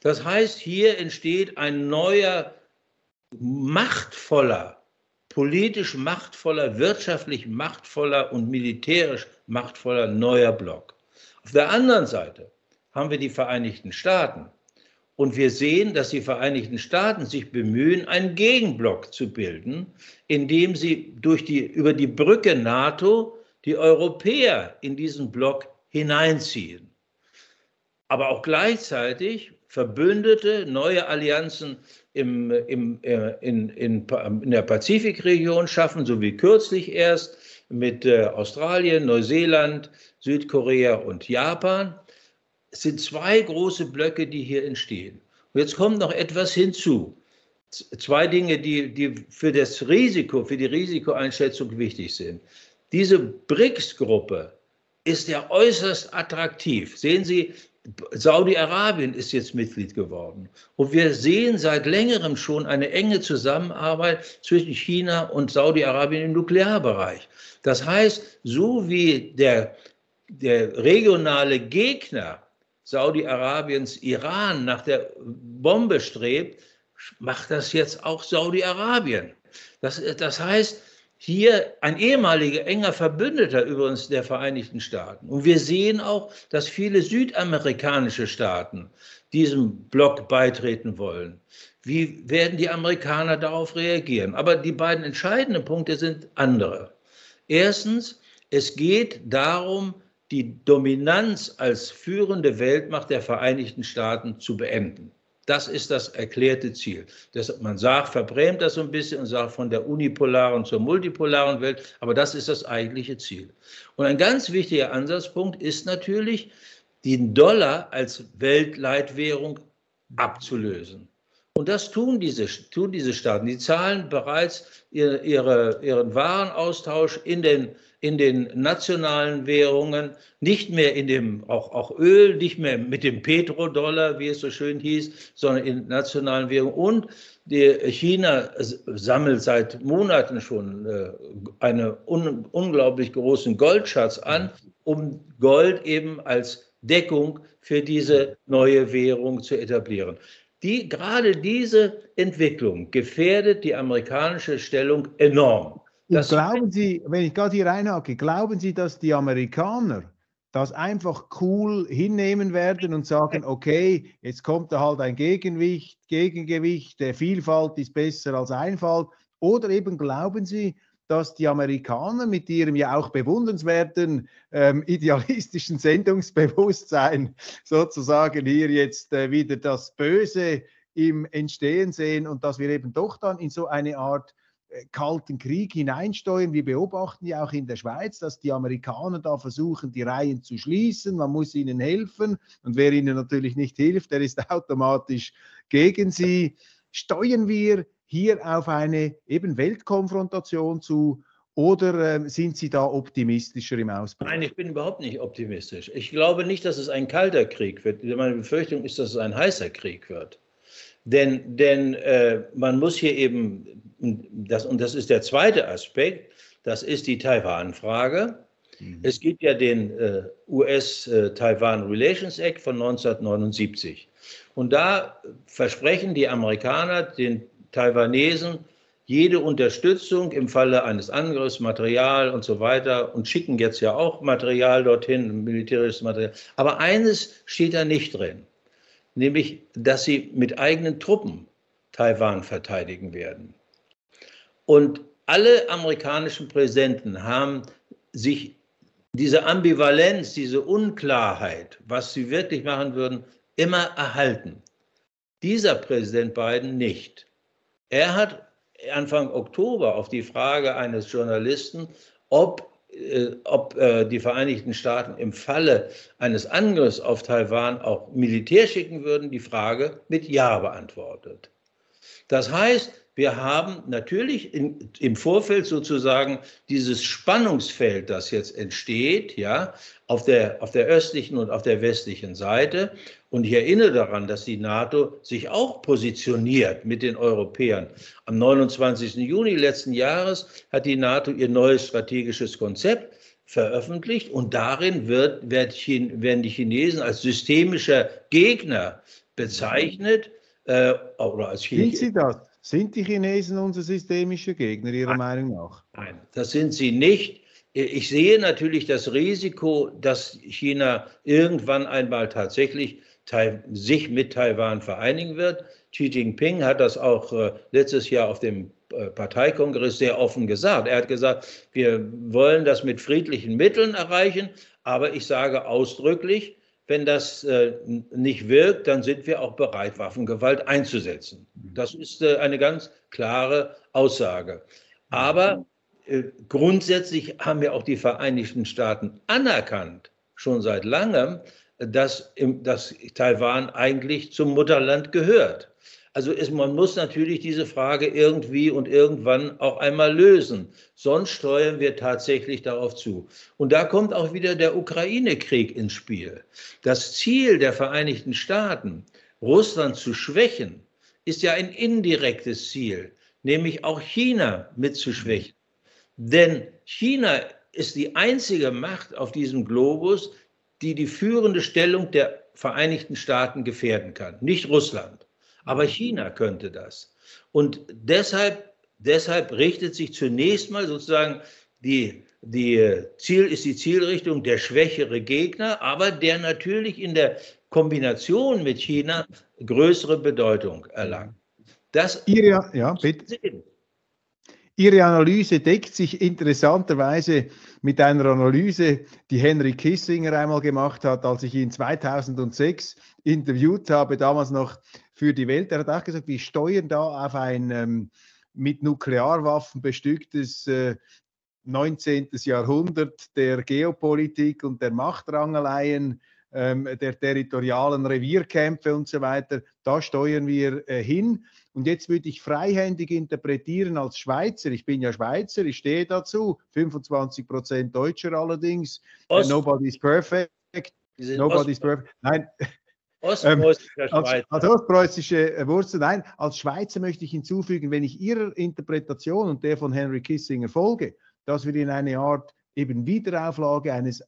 Das heißt, hier entsteht ein neuer, machtvoller, politisch machtvoller, wirtschaftlich machtvoller und militärisch machtvoller neuer Block. Auf der anderen Seite haben wir die Vereinigten Staaten. Und wir sehen, dass die Vereinigten Staaten sich bemühen, einen Gegenblock zu bilden, indem sie durch die, über die Brücke NATO die Europäer in diesen Block hineinziehen. Aber auch gleichzeitig Verbündete, neue Allianzen im, im, äh, in, in, in der Pazifikregion schaffen, so wie kürzlich erst mit äh, Australien, Neuseeland, Südkorea und Japan. Es sind zwei große Blöcke, die hier entstehen. Und jetzt kommt noch etwas hinzu. Zwei Dinge, die, die für das Risiko, für die Risikoeinschätzung wichtig sind. Diese BRICS-Gruppe ist ja äußerst attraktiv. Sehen Sie, Saudi-Arabien ist jetzt Mitglied geworden. Und wir sehen seit längerem schon eine enge Zusammenarbeit zwischen China und Saudi-Arabien im Nuklearbereich. Das heißt, so wie der, der regionale Gegner Saudi-Arabiens Iran nach der Bombe strebt, macht das jetzt auch Saudi-Arabien. Das, das heißt, hier ein ehemaliger enger Verbündeter übrigens der Vereinigten Staaten. Und wir sehen auch, dass viele südamerikanische Staaten diesem Block beitreten wollen. Wie werden die Amerikaner darauf reagieren? Aber die beiden entscheidenden Punkte sind andere. Erstens, es geht darum, die Dominanz als führende Weltmacht der Vereinigten Staaten zu beenden. Das ist das erklärte Ziel. Das, man sagt, verbrämt das so ein bisschen und sagt von der unipolaren zur multipolaren Welt, aber das ist das eigentliche Ziel. Und ein ganz wichtiger Ansatzpunkt ist natürlich, den Dollar als Weltleitwährung abzulösen. Und das tun diese, tun diese Staaten. Die zahlen bereits ihre, ihre, ihren Warenaustausch in den in den nationalen Währungen, nicht mehr in dem, auch, auch Öl, nicht mehr mit dem Petrodollar, wie es so schön hieß, sondern in nationalen Währungen. Und China sammelt seit Monaten schon äh, einen un, unglaublich großen Goldschatz an, um Gold eben als Deckung für diese neue Währung zu etablieren. Die, gerade diese Entwicklung gefährdet die amerikanische Stellung enorm. Das glauben Sie, wenn ich gerade hier reinhacke, glauben Sie, dass die Amerikaner das einfach cool hinnehmen werden und sagen, okay, jetzt kommt da halt ein Gegengewicht, Gegengewicht, der Vielfalt ist besser als Einfalt? Oder eben glauben Sie, dass die Amerikaner mit ihrem ja auch bewundernswerten ähm, idealistischen Sendungsbewusstsein sozusagen hier jetzt äh, wieder das Böse im Entstehen sehen und dass wir eben doch dann in so eine Art Kalten Krieg hineinsteuern. Wir beobachten ja auch in der Schweiz, dass die Amerikaner da versuchen, die Reihen zu schließen. Man muss ihnen helfen. Und wer ihnen natürlich nicht hilft, der ist automatisch gegen sie. Steuern wir hier auf eine eben Weltkonfrontation zu oder äh, sind Sie da optimistischer im Ausbruch? Nein, ich bin überhaupt nicht optimistisch. Ich glaube nicht, dass es ein kalter Krieg wird. Meine Befürchtung ist, dass es ein heißer Krieg wird. Denn, denn äh, man muss hier eben, das, und das ist der zweite Aspekt, das ist die Taiwan-Frage. Mhm. Es gibt ja den äh, US-Taiwan Relations Act von 1979. Und da versprechen die Amerikaner den Taiwanesen jede Unterstützung im Falle eines Angriffs, Material und so weiter und schicken jetzt ja auch Material dorthin, militärisches Material. Aber eines steht da nicht drin nämlich dass sie mit eigenen Truppen Taiwan verteidigen werden. Und alle amerikanischen Präsidenten haben sich diese Ambivalenz, diese Unklarheit, was sie wirklich machen würden, immer erhalten. Dieser Präsident Biden nicht. Er hat Anfang Oktober auf die Frage eines Journalisten, ob, ob äh, die Vereinigten Staaten im Falle eines Angriffs auf Taiwan auch Militär schicken würden, die Frage mit Ja beantwortet. Das heißt, wir haben natürlich in, im Vorfeld sozusagen dieses Spannungsfeld, das jetzt entsteht, ja, auf der, auf der östlichen und auf der westlichen Seite. Und ich erinnere daran, dass die NATO sich auch positioniert mit den Europäern. Am 29. Juni letzten Jahres hat die NATO ihr neues strategisches Konzept veröffentlicht und darin wird, werden die Chinesen als systemischer Gegner bezeichnet. Äh, oder als Sind sie das? Sind die Chinesen unser systemischer Gegner Ihrer Nein. Meinung nach? Nein, das sind sie nicht. Ich sehe natürlich das Risiko, dass China irgendwann einmal tatsächlich sich mit Taiwan vereinigen wird. Xi Jinping hat das auch äh, letztes Jahr auf dem äh, Parteikongress sehr offen gesagt. Er hat gesagt, wir wollen das mit friedlichen Mitteln erreichen, aber ich sage ausdrücklich, wenn das äh, nicht wirkt, dann sind wir auch bereit, Waffengewalt einzusetzen. Das ist äh, eine ganz klare Aussage. Aber äh, grundsätzlich haben ja auch die Vereinigten Staaten anerkannt, schon seit langem, dass, im, dass Taiwan eigentlich zum Mutterland gehört. Also ist, man muss natürlich diese Frage irgendwie und irgendwann auch einmal lösen. Sonst steuern wir tatsächlich darauf zu. Und da kommt auch wieder der Ukraine-Krieg ins Spiel. Das Ziel der Vereinigten Staaten, Russland zu schwächen, ist ja ein indirektes Ziel, nämlich auch China mitzuschwächen. Denn China ist die einzige Macht auf diesem Globus, die die führende Stellung der Vereinigten Staaten gefährden kann, nicht Russland. Aber China könnte das. Und deshalb, deshalb richtet sich zunächst mal sozusagen die, die Ziel ist die Zielrichtung der schwächere Gegner, aber der natürlich in der Kombination mit China größere Bedeutung erlangt. Das Ihre, ja, bitte. Ihre Analyse deckt sich interessanterweise mit einer Analyse, die Henry Kissinger einmal gemacht hat, als ich ihn 2006 interviewt habe, damals noch für die Welt. Er hat auch gesagt, wir steuern da auf ein ähm, mit Nuklearwaffen bestücktes äh, 19. Jahrhundert der Geopolitik und der Machtrangeleien, ähm, der territorialen Revierkämpfe und so weiter. Da steuern wir äh, hin. Und jetzt würde ich freihändig interpretieren als Schweizer. Ich bin ja Schweizer, ich stehe dazu. 25 Prozent Deutscher allerdings. Ost Nobody's perfect. Nobody's perfect. Nein, Ostpreußischer ähm, als, als ostpreußische äh, Wurzel, nein, als Schweizer möchte ich hinzufügen, wenn ich Ihrer Interpretation und der von Henry Kissinger folge, dass wir in eine Art eben Wiederauflage eines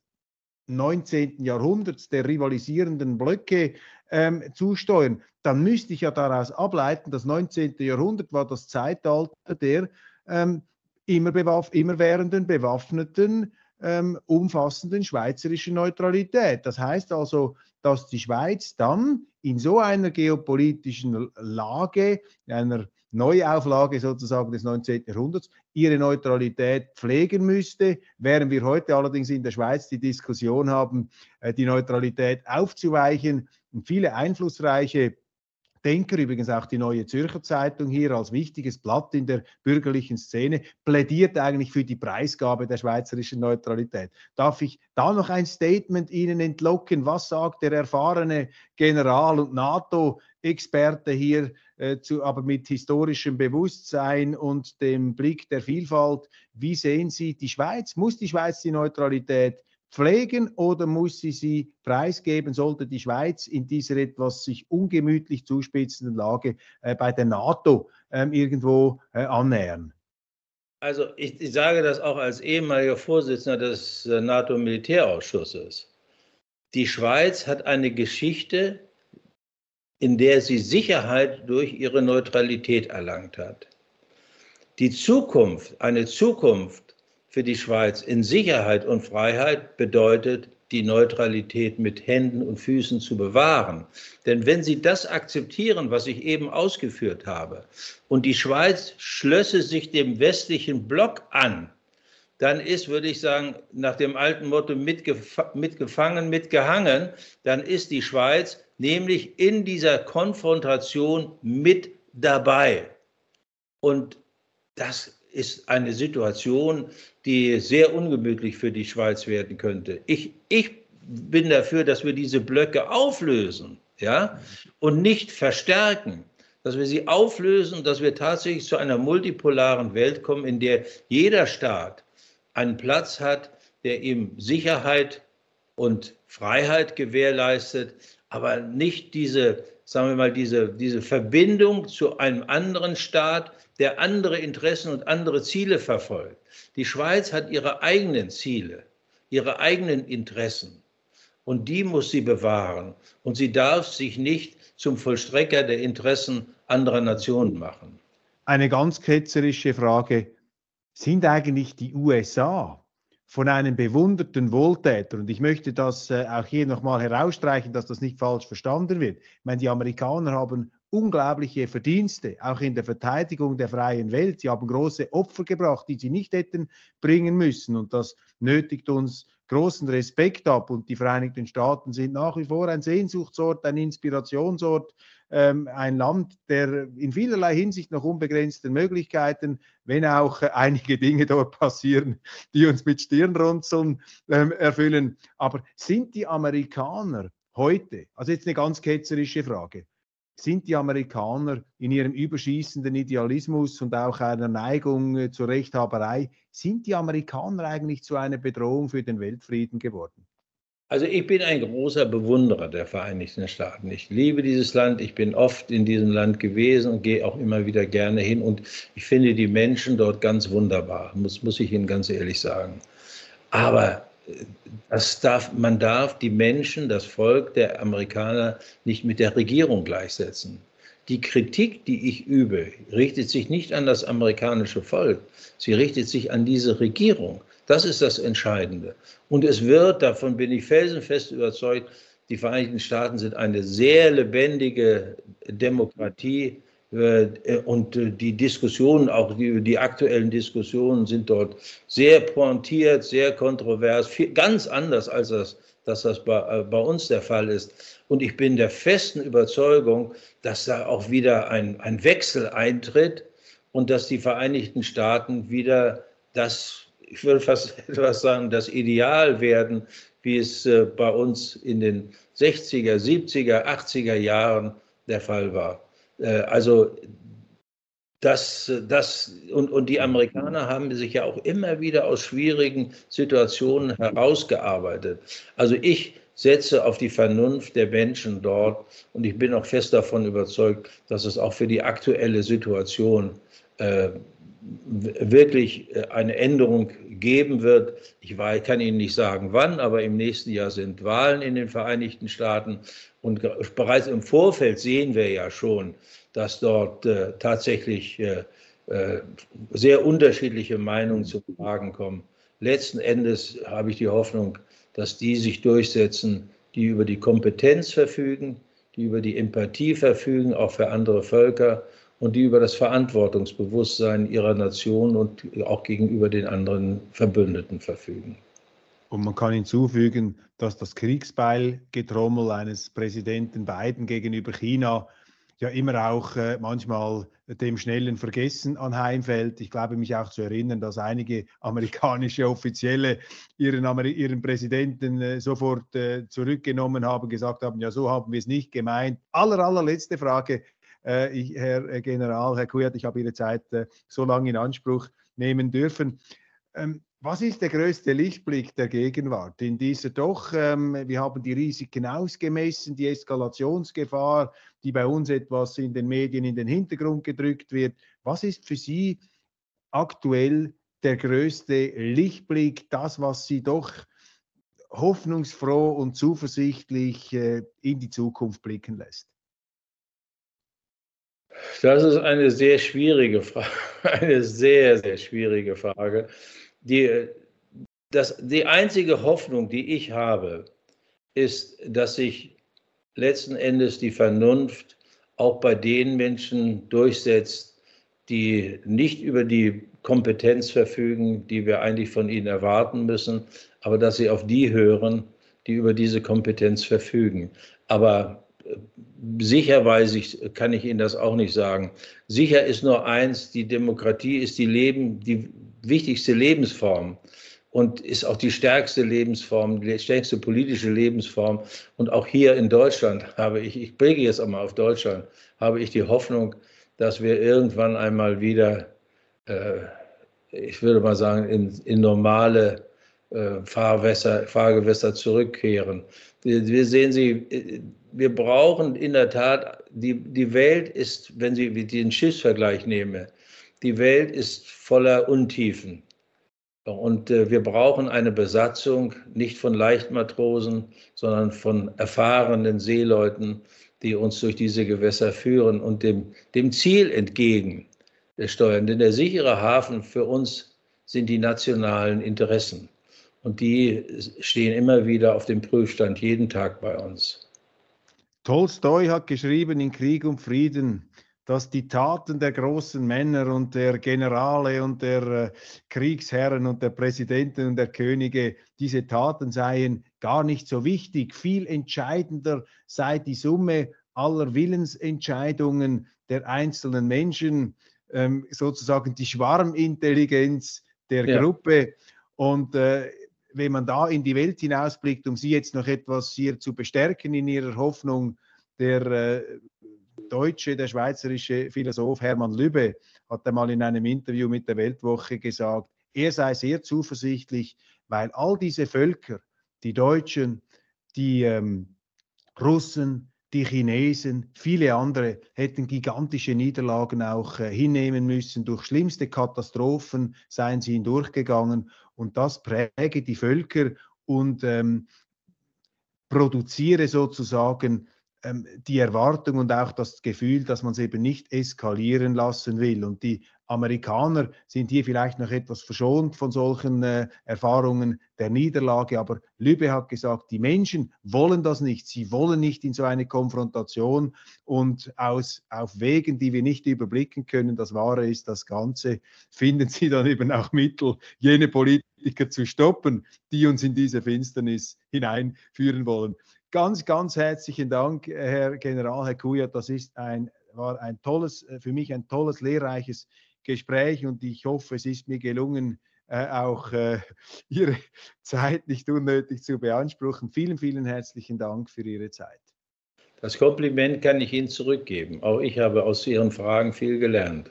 19. Jahrhunderts der rivalisierenden Blöcke ähm, zusteuern, dann müsste ich ja daraus ableiten, das 19. Jahrhundert war das Zeitalter der ähm, immer, bewaff immerwährenden bewaffneten ähm, umfassenden schweizerischen Neutralität. Das heißt also, dass die Schweiz dann in so einer geopolitischen Lage, einer Neuauflage sozusagen des 19. Jahrhunderts, ihre Neutralität pflegen müsste, während wir heute allerdings in der Schweiz die Diskussion haben, äh, die Neutralität aufzuweichen. Und viele einflussreiche Denker, übrigens auch die Neue Zürcher Zeitung hier als wichtiges Blatt in der bürgerlichen Szene, plädiert eigentlich für die Preisgabe der schweizerischen Neutralität. Darf ich da noch ein Statement Ihnen entlocken? Was sagt der erfahrene General und NATO-Experte hier, äh, zu, aber mit historischem Bewusstsein und dem Blick der Vielfalt? Wie sehen Sie die Schweiz? Muss die Schweiz die Neutralität pflegen oder muss sie sie preisgeben, sollte die Schweiz in dieser etwas sich ungemütlich zuspitzenden Lage äh, bei der NATO ähm, irgendwo äh, annähern? Also ich, ich, sage das auch als ehemaliger Vorsitzender des äh, NATO-Militärausschusses. Die Schweiz hat eine Geschichte, in der sie Sicherheit durch ihre Neutralität erlangt hat. Die Zukunft, eine Zukunft für die Schweiz in Sicherheit und Freiheit bedeutet, die Neutralität mit Händen und Füßen zu bewahren. Denn wenn Sie das akzeptieren, was ich eben ausgeführt habe, und die Schweiz schlösse sich dem westlichen Block an, dann ist, würde ich sagen, nach dem alten Motto mitgef mitgefangen, mitgehangen, dann ist die Schweiz nämlich in dieser Konfrontation mit dabei. Und das ist eine Situation, die sehr ungemütlich für die Schweiz werden könnte. Ich, ich bin dafür, dass wir diese Blöcke auflösen ja, und nicht verstärken. Dass wir sie auflösen, dass wir tatsächlich zu einer multipolaren Welt kommen, in der jeder Staat einen Platz hat, der ihm Sicherheit und Freiheit gewährleistet, aber nicht diese, sagen wir mal, diese, diese Verbindung zu einem anderen Staat, der andere Interessen und andere Ziele verfolgt. Die Schweiz hat ihre eigenen Ziele, ihre eigenen Interessen und die muss sie bewahren. Und sie darf sich nicht zum Vollstrecker der Interessen anderer Nationen machen. Eine ganz ketzerische Frage. Sind eigentlich die USA von einem bewunderten Wohltäter, und ich möchte das äh, auch hier nochmal herausstreichen, dass das nicht falsch verstanden wird. Ich meine, die Amerikaner haben unglaubliche Verdienste, auch in der Verteidigung der freien Welt. Sie haben große Opfer gebracht, die sie nicht hätten bringen müssen. Und das nötigt uns großen Respekt ab. Und die Vereinigten Staaten sind nach wie vor ein Sehnsuchtsort, ein Inspirationsort, ähm, ein Land, der in vielerlei Hinsicht noch unbegrenzten Möglichkeiten, wenn auch äh, einige Dinge dort passieren, die uns mit Stirnrunzeln ähm, erfüllen. Aber sind die Amerikaner heute, also jetzt eine ganz ketzerische Frage, sind die Amerikaner in ihrem überschießenden Idealismus und auch einer Neigung äh, zur Rechthaberei, sind die Amerikaner eigentlich zu einer Bedrohung für den Weltfrieden geworden? Also ich bin ein großer Bewunderer der Vereinigten Staaten. Ich liebe dieses Land, ich bin oft in diesem Land gewesen und gehe auch immer wieder gerne hin und ich finde die Menschen dort ganz wunderbar, muss, muss ich Ihnen ganz ehrlich sagen. Aber das darf, man darf die Menschen, das Volk der Amerikaner nicht mit der Regierung gleichsetzen. Die Kritik, die ich übe, richtet sich nicht an das amerikanische Volk, sie richtet sich an diese Regierung. Das ist das Entscheidende. Und es wird, davon bin ich felsenfest überzeugt, die Vereinigten Staaten sind eine sehr lebendige Demokratie äh, und äh, die Diskussionen, auch die, die aktuellen Diskussionen sind dort sehr pointiert, sehr kontrovers, viel, ganz anders als das, dass das bei, äh, bei uns der Fall ist. Und ich bin der festen Überzeugung, dass da auch wieder ein, ein Wechsel eintritt und dass die Vereinigten Staaten wieder das, ich würde fast etwas sagen, das Ideal werden, wie es bei uns in den 60er, 70er, 80er Jahren der Fall war. Äh, also das, das und, und die Amerikaner haben sich ja auch immer wieder aus schwierigen Situationen herausgearbeitet. Also ich setze auf die Vernunft der Menschen dort und ich bin auch fest davon überzeugt, dass es auch für die aktuelle Situation äh, wirklich äh, eine Änderung geben wird. Ich kann Ihnen nicht sagen, wann, aber im nächsten Jahr sind Wahlen in den Vereinigten Staaten. Und bereits im Vorfeld sehen wir ja schon, dass dort äh, tatsächlich äh, sehr unterschiedliche Meinungen zum Tragen kommen. Letzten Endes habe ich die Hoffnung, dass die sich durchsetzen, die über die Kompetenz verfügen, die über die Empathie verfügen, auch für andere Völker und die über das Verantwortungsbewusstsein ihrer Nation und auch gegenüber den anderen Verbündeten verfügen. Und man kann hinzufügen, dass das Kriegsbeilgetrommel eines Präsidenten Biden gegenüber China ja immer auch äh, manchmal dem schnellen Vergessen anheimfällt. Ich glaube mich auch zu erinnern, dass einige amerikanische Offizielle ihren, ihren Präsidenten äh, sofort äh, zurückgenommen haben, gesagt haben, ja, so haben wir es nicht gemeint. Aller, allerletzte Frage, ich, Herr äh, General, Herr Kujat, ich habe Ihre Zeit äh, so lange in Anspruch nehmen dürfen. Ähm, was ist der größte Lichtblick der Gegenwart in dieser doch, ähm, wir haben die Risiken ausgemessen, die Eskalationsgefahr, die bei uns etwas in den Medien in den Hintergrund gedrückt wird. Was ist für Sie aktuell der größte Lichtblick, das, was Sie doch hoffnungsfroh und zuversichtlich äh, in die Zukunft blicken lässt? Das ist eine sehr schwierige Frage, eine sehr, sehr schwierige Frage. Die, das, die einzige Hoffnung, die ich habe, ist, dass sich letzten Endes die Vernunft auch bei den Menschen durchsetzt, die nicht über die Kompetenz verfügen, die wir eigentlich von ihnen erwarten müssen, aber dass sie auf die hören, die über diese Kompetenz verfügen. Aber sicher weiß ich, kann ich Ihnen das auch nicht sagen. Sicher ist nur eins, die Demokratie ist die, Leben, die wichtigste Lebensform und ist auch die stärkste Lebensform, die stärkste politische Lebensform. Und auch hier in Deutschland habe ich, ich blicke jetzt einmal auf Deutschland, habe ich die Hoffnung, dass wir irgendwann einmal wieder, äh, ich würde mal sagen, in, in normale äh, Fahrwässer, Fahrgewässer zurückkehren. Wir, wir, sehen Sie, wir brauchen in der Tat, die, die Welt ist, wenn Sie den Schiffsvergleich nehmen, die Welt ist voller Untiefen. Und äh, wir brauchen eine Besatzung nicht von Leichtmatrosen, sondern von erfahrenen Seeleuten, die uns durch diese Gewässer führen und dem, dem Ziel entgegen steuern. Denn der sichere Hafen für uns sind die nationalen Interessen. Und die stehen immer wieder auf dem Prüfstand, jeden Tag bei uns. Tolstoi hat geschrieben in Krieg und Frieden, dass die Taten der großen Männer und der Generale und der äh, Kriegsherren und der Präsidenten und der Könige, diese Taten seien gar nicht so wichtig. Viel entscheidender sei die Summe aller Willensentscheidungen der einzelnen Menschen, ähm, sozusagen die Schwarmintelligenz der ja. Gruppe. Und äh, wenn man da in die Welt hinausblickt, um Sie jetzt noch etwas hier zu bestärken in Ihrer Hoffnung, der äh, deutsche, der schweizerische Philosoph Hermann Lübbe hat einmal in einem Interview mit der Weltwoche gesagt, er sei sehr zuversichtlich, weil all diese Völker, die Deutschen, die ähm, Russen, die Chinesen, viele andere hätten gigantische Niederlagen auch äh, hinnehmen müssen. Durch schlimmste Katastrophen seien sie hindurchgegangen und das präge die Völker und ähm, produziere sozusagen ähm, die Erwartung und auch das Gefühl, dass man es eben nicht eskalieren lassen will. Und die Amerikaner sind hier vielleicht noch etwas verschont von solchen äh, Erfahrungen der Niederlage, aber Lübbe hat gesagt, die Menschen wollen das nicht. Sie wollen nicht in so eine Konfrontation und aus, auf Wegen, die wir nicht überblicken können, das Wahre ist das Ganze, finden sie dann eben auch Mittel, jene Politiker zu stoppen, die uns in diese Finsternis hineinführen wollen. Ganz, ganz herzlichen Dank, Herr General, Herr Kujat. Das ist ein, war ein tolles, äh, für mich ein tolles, lehrreiches Gespräch und ich hoffe, es ist mir gelungen, äh, auch äh, Ihre Zeit nicht unnötig zu beanspruchen. Vielen, vielen herzlichen Dank für Ihre Zeit. Das Kompliment kann ich Ihnen zurückgeben. Auch ich habe aus Ihren Fragen viel gelernt.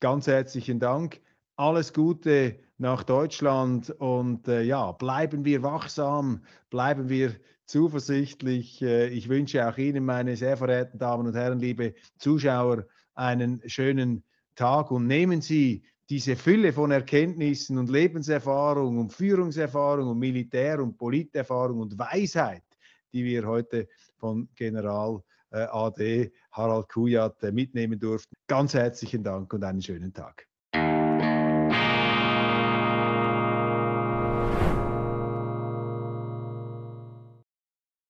Ganz herzlichen Dank. Alles Gute nach Deutschland und äh, ja, bleiben wir wachsam, bleiben wir zuversichtlich. Äh, ich wünsche auch Ihnen, meine sehr verehrten Damen und Herren, liebe Zuschauer, einen schönen Tag und nehmen Sie diese Fülle von Erkenntnissen und Lebenserfahrung und Führungserfahrung und Militär- und Politerfahrung und Weisheit, die wir heute von General äh, AD Harald Kujat äh, mitnehmen durften. Ganz herzlichen Dank und einen schönen Tag.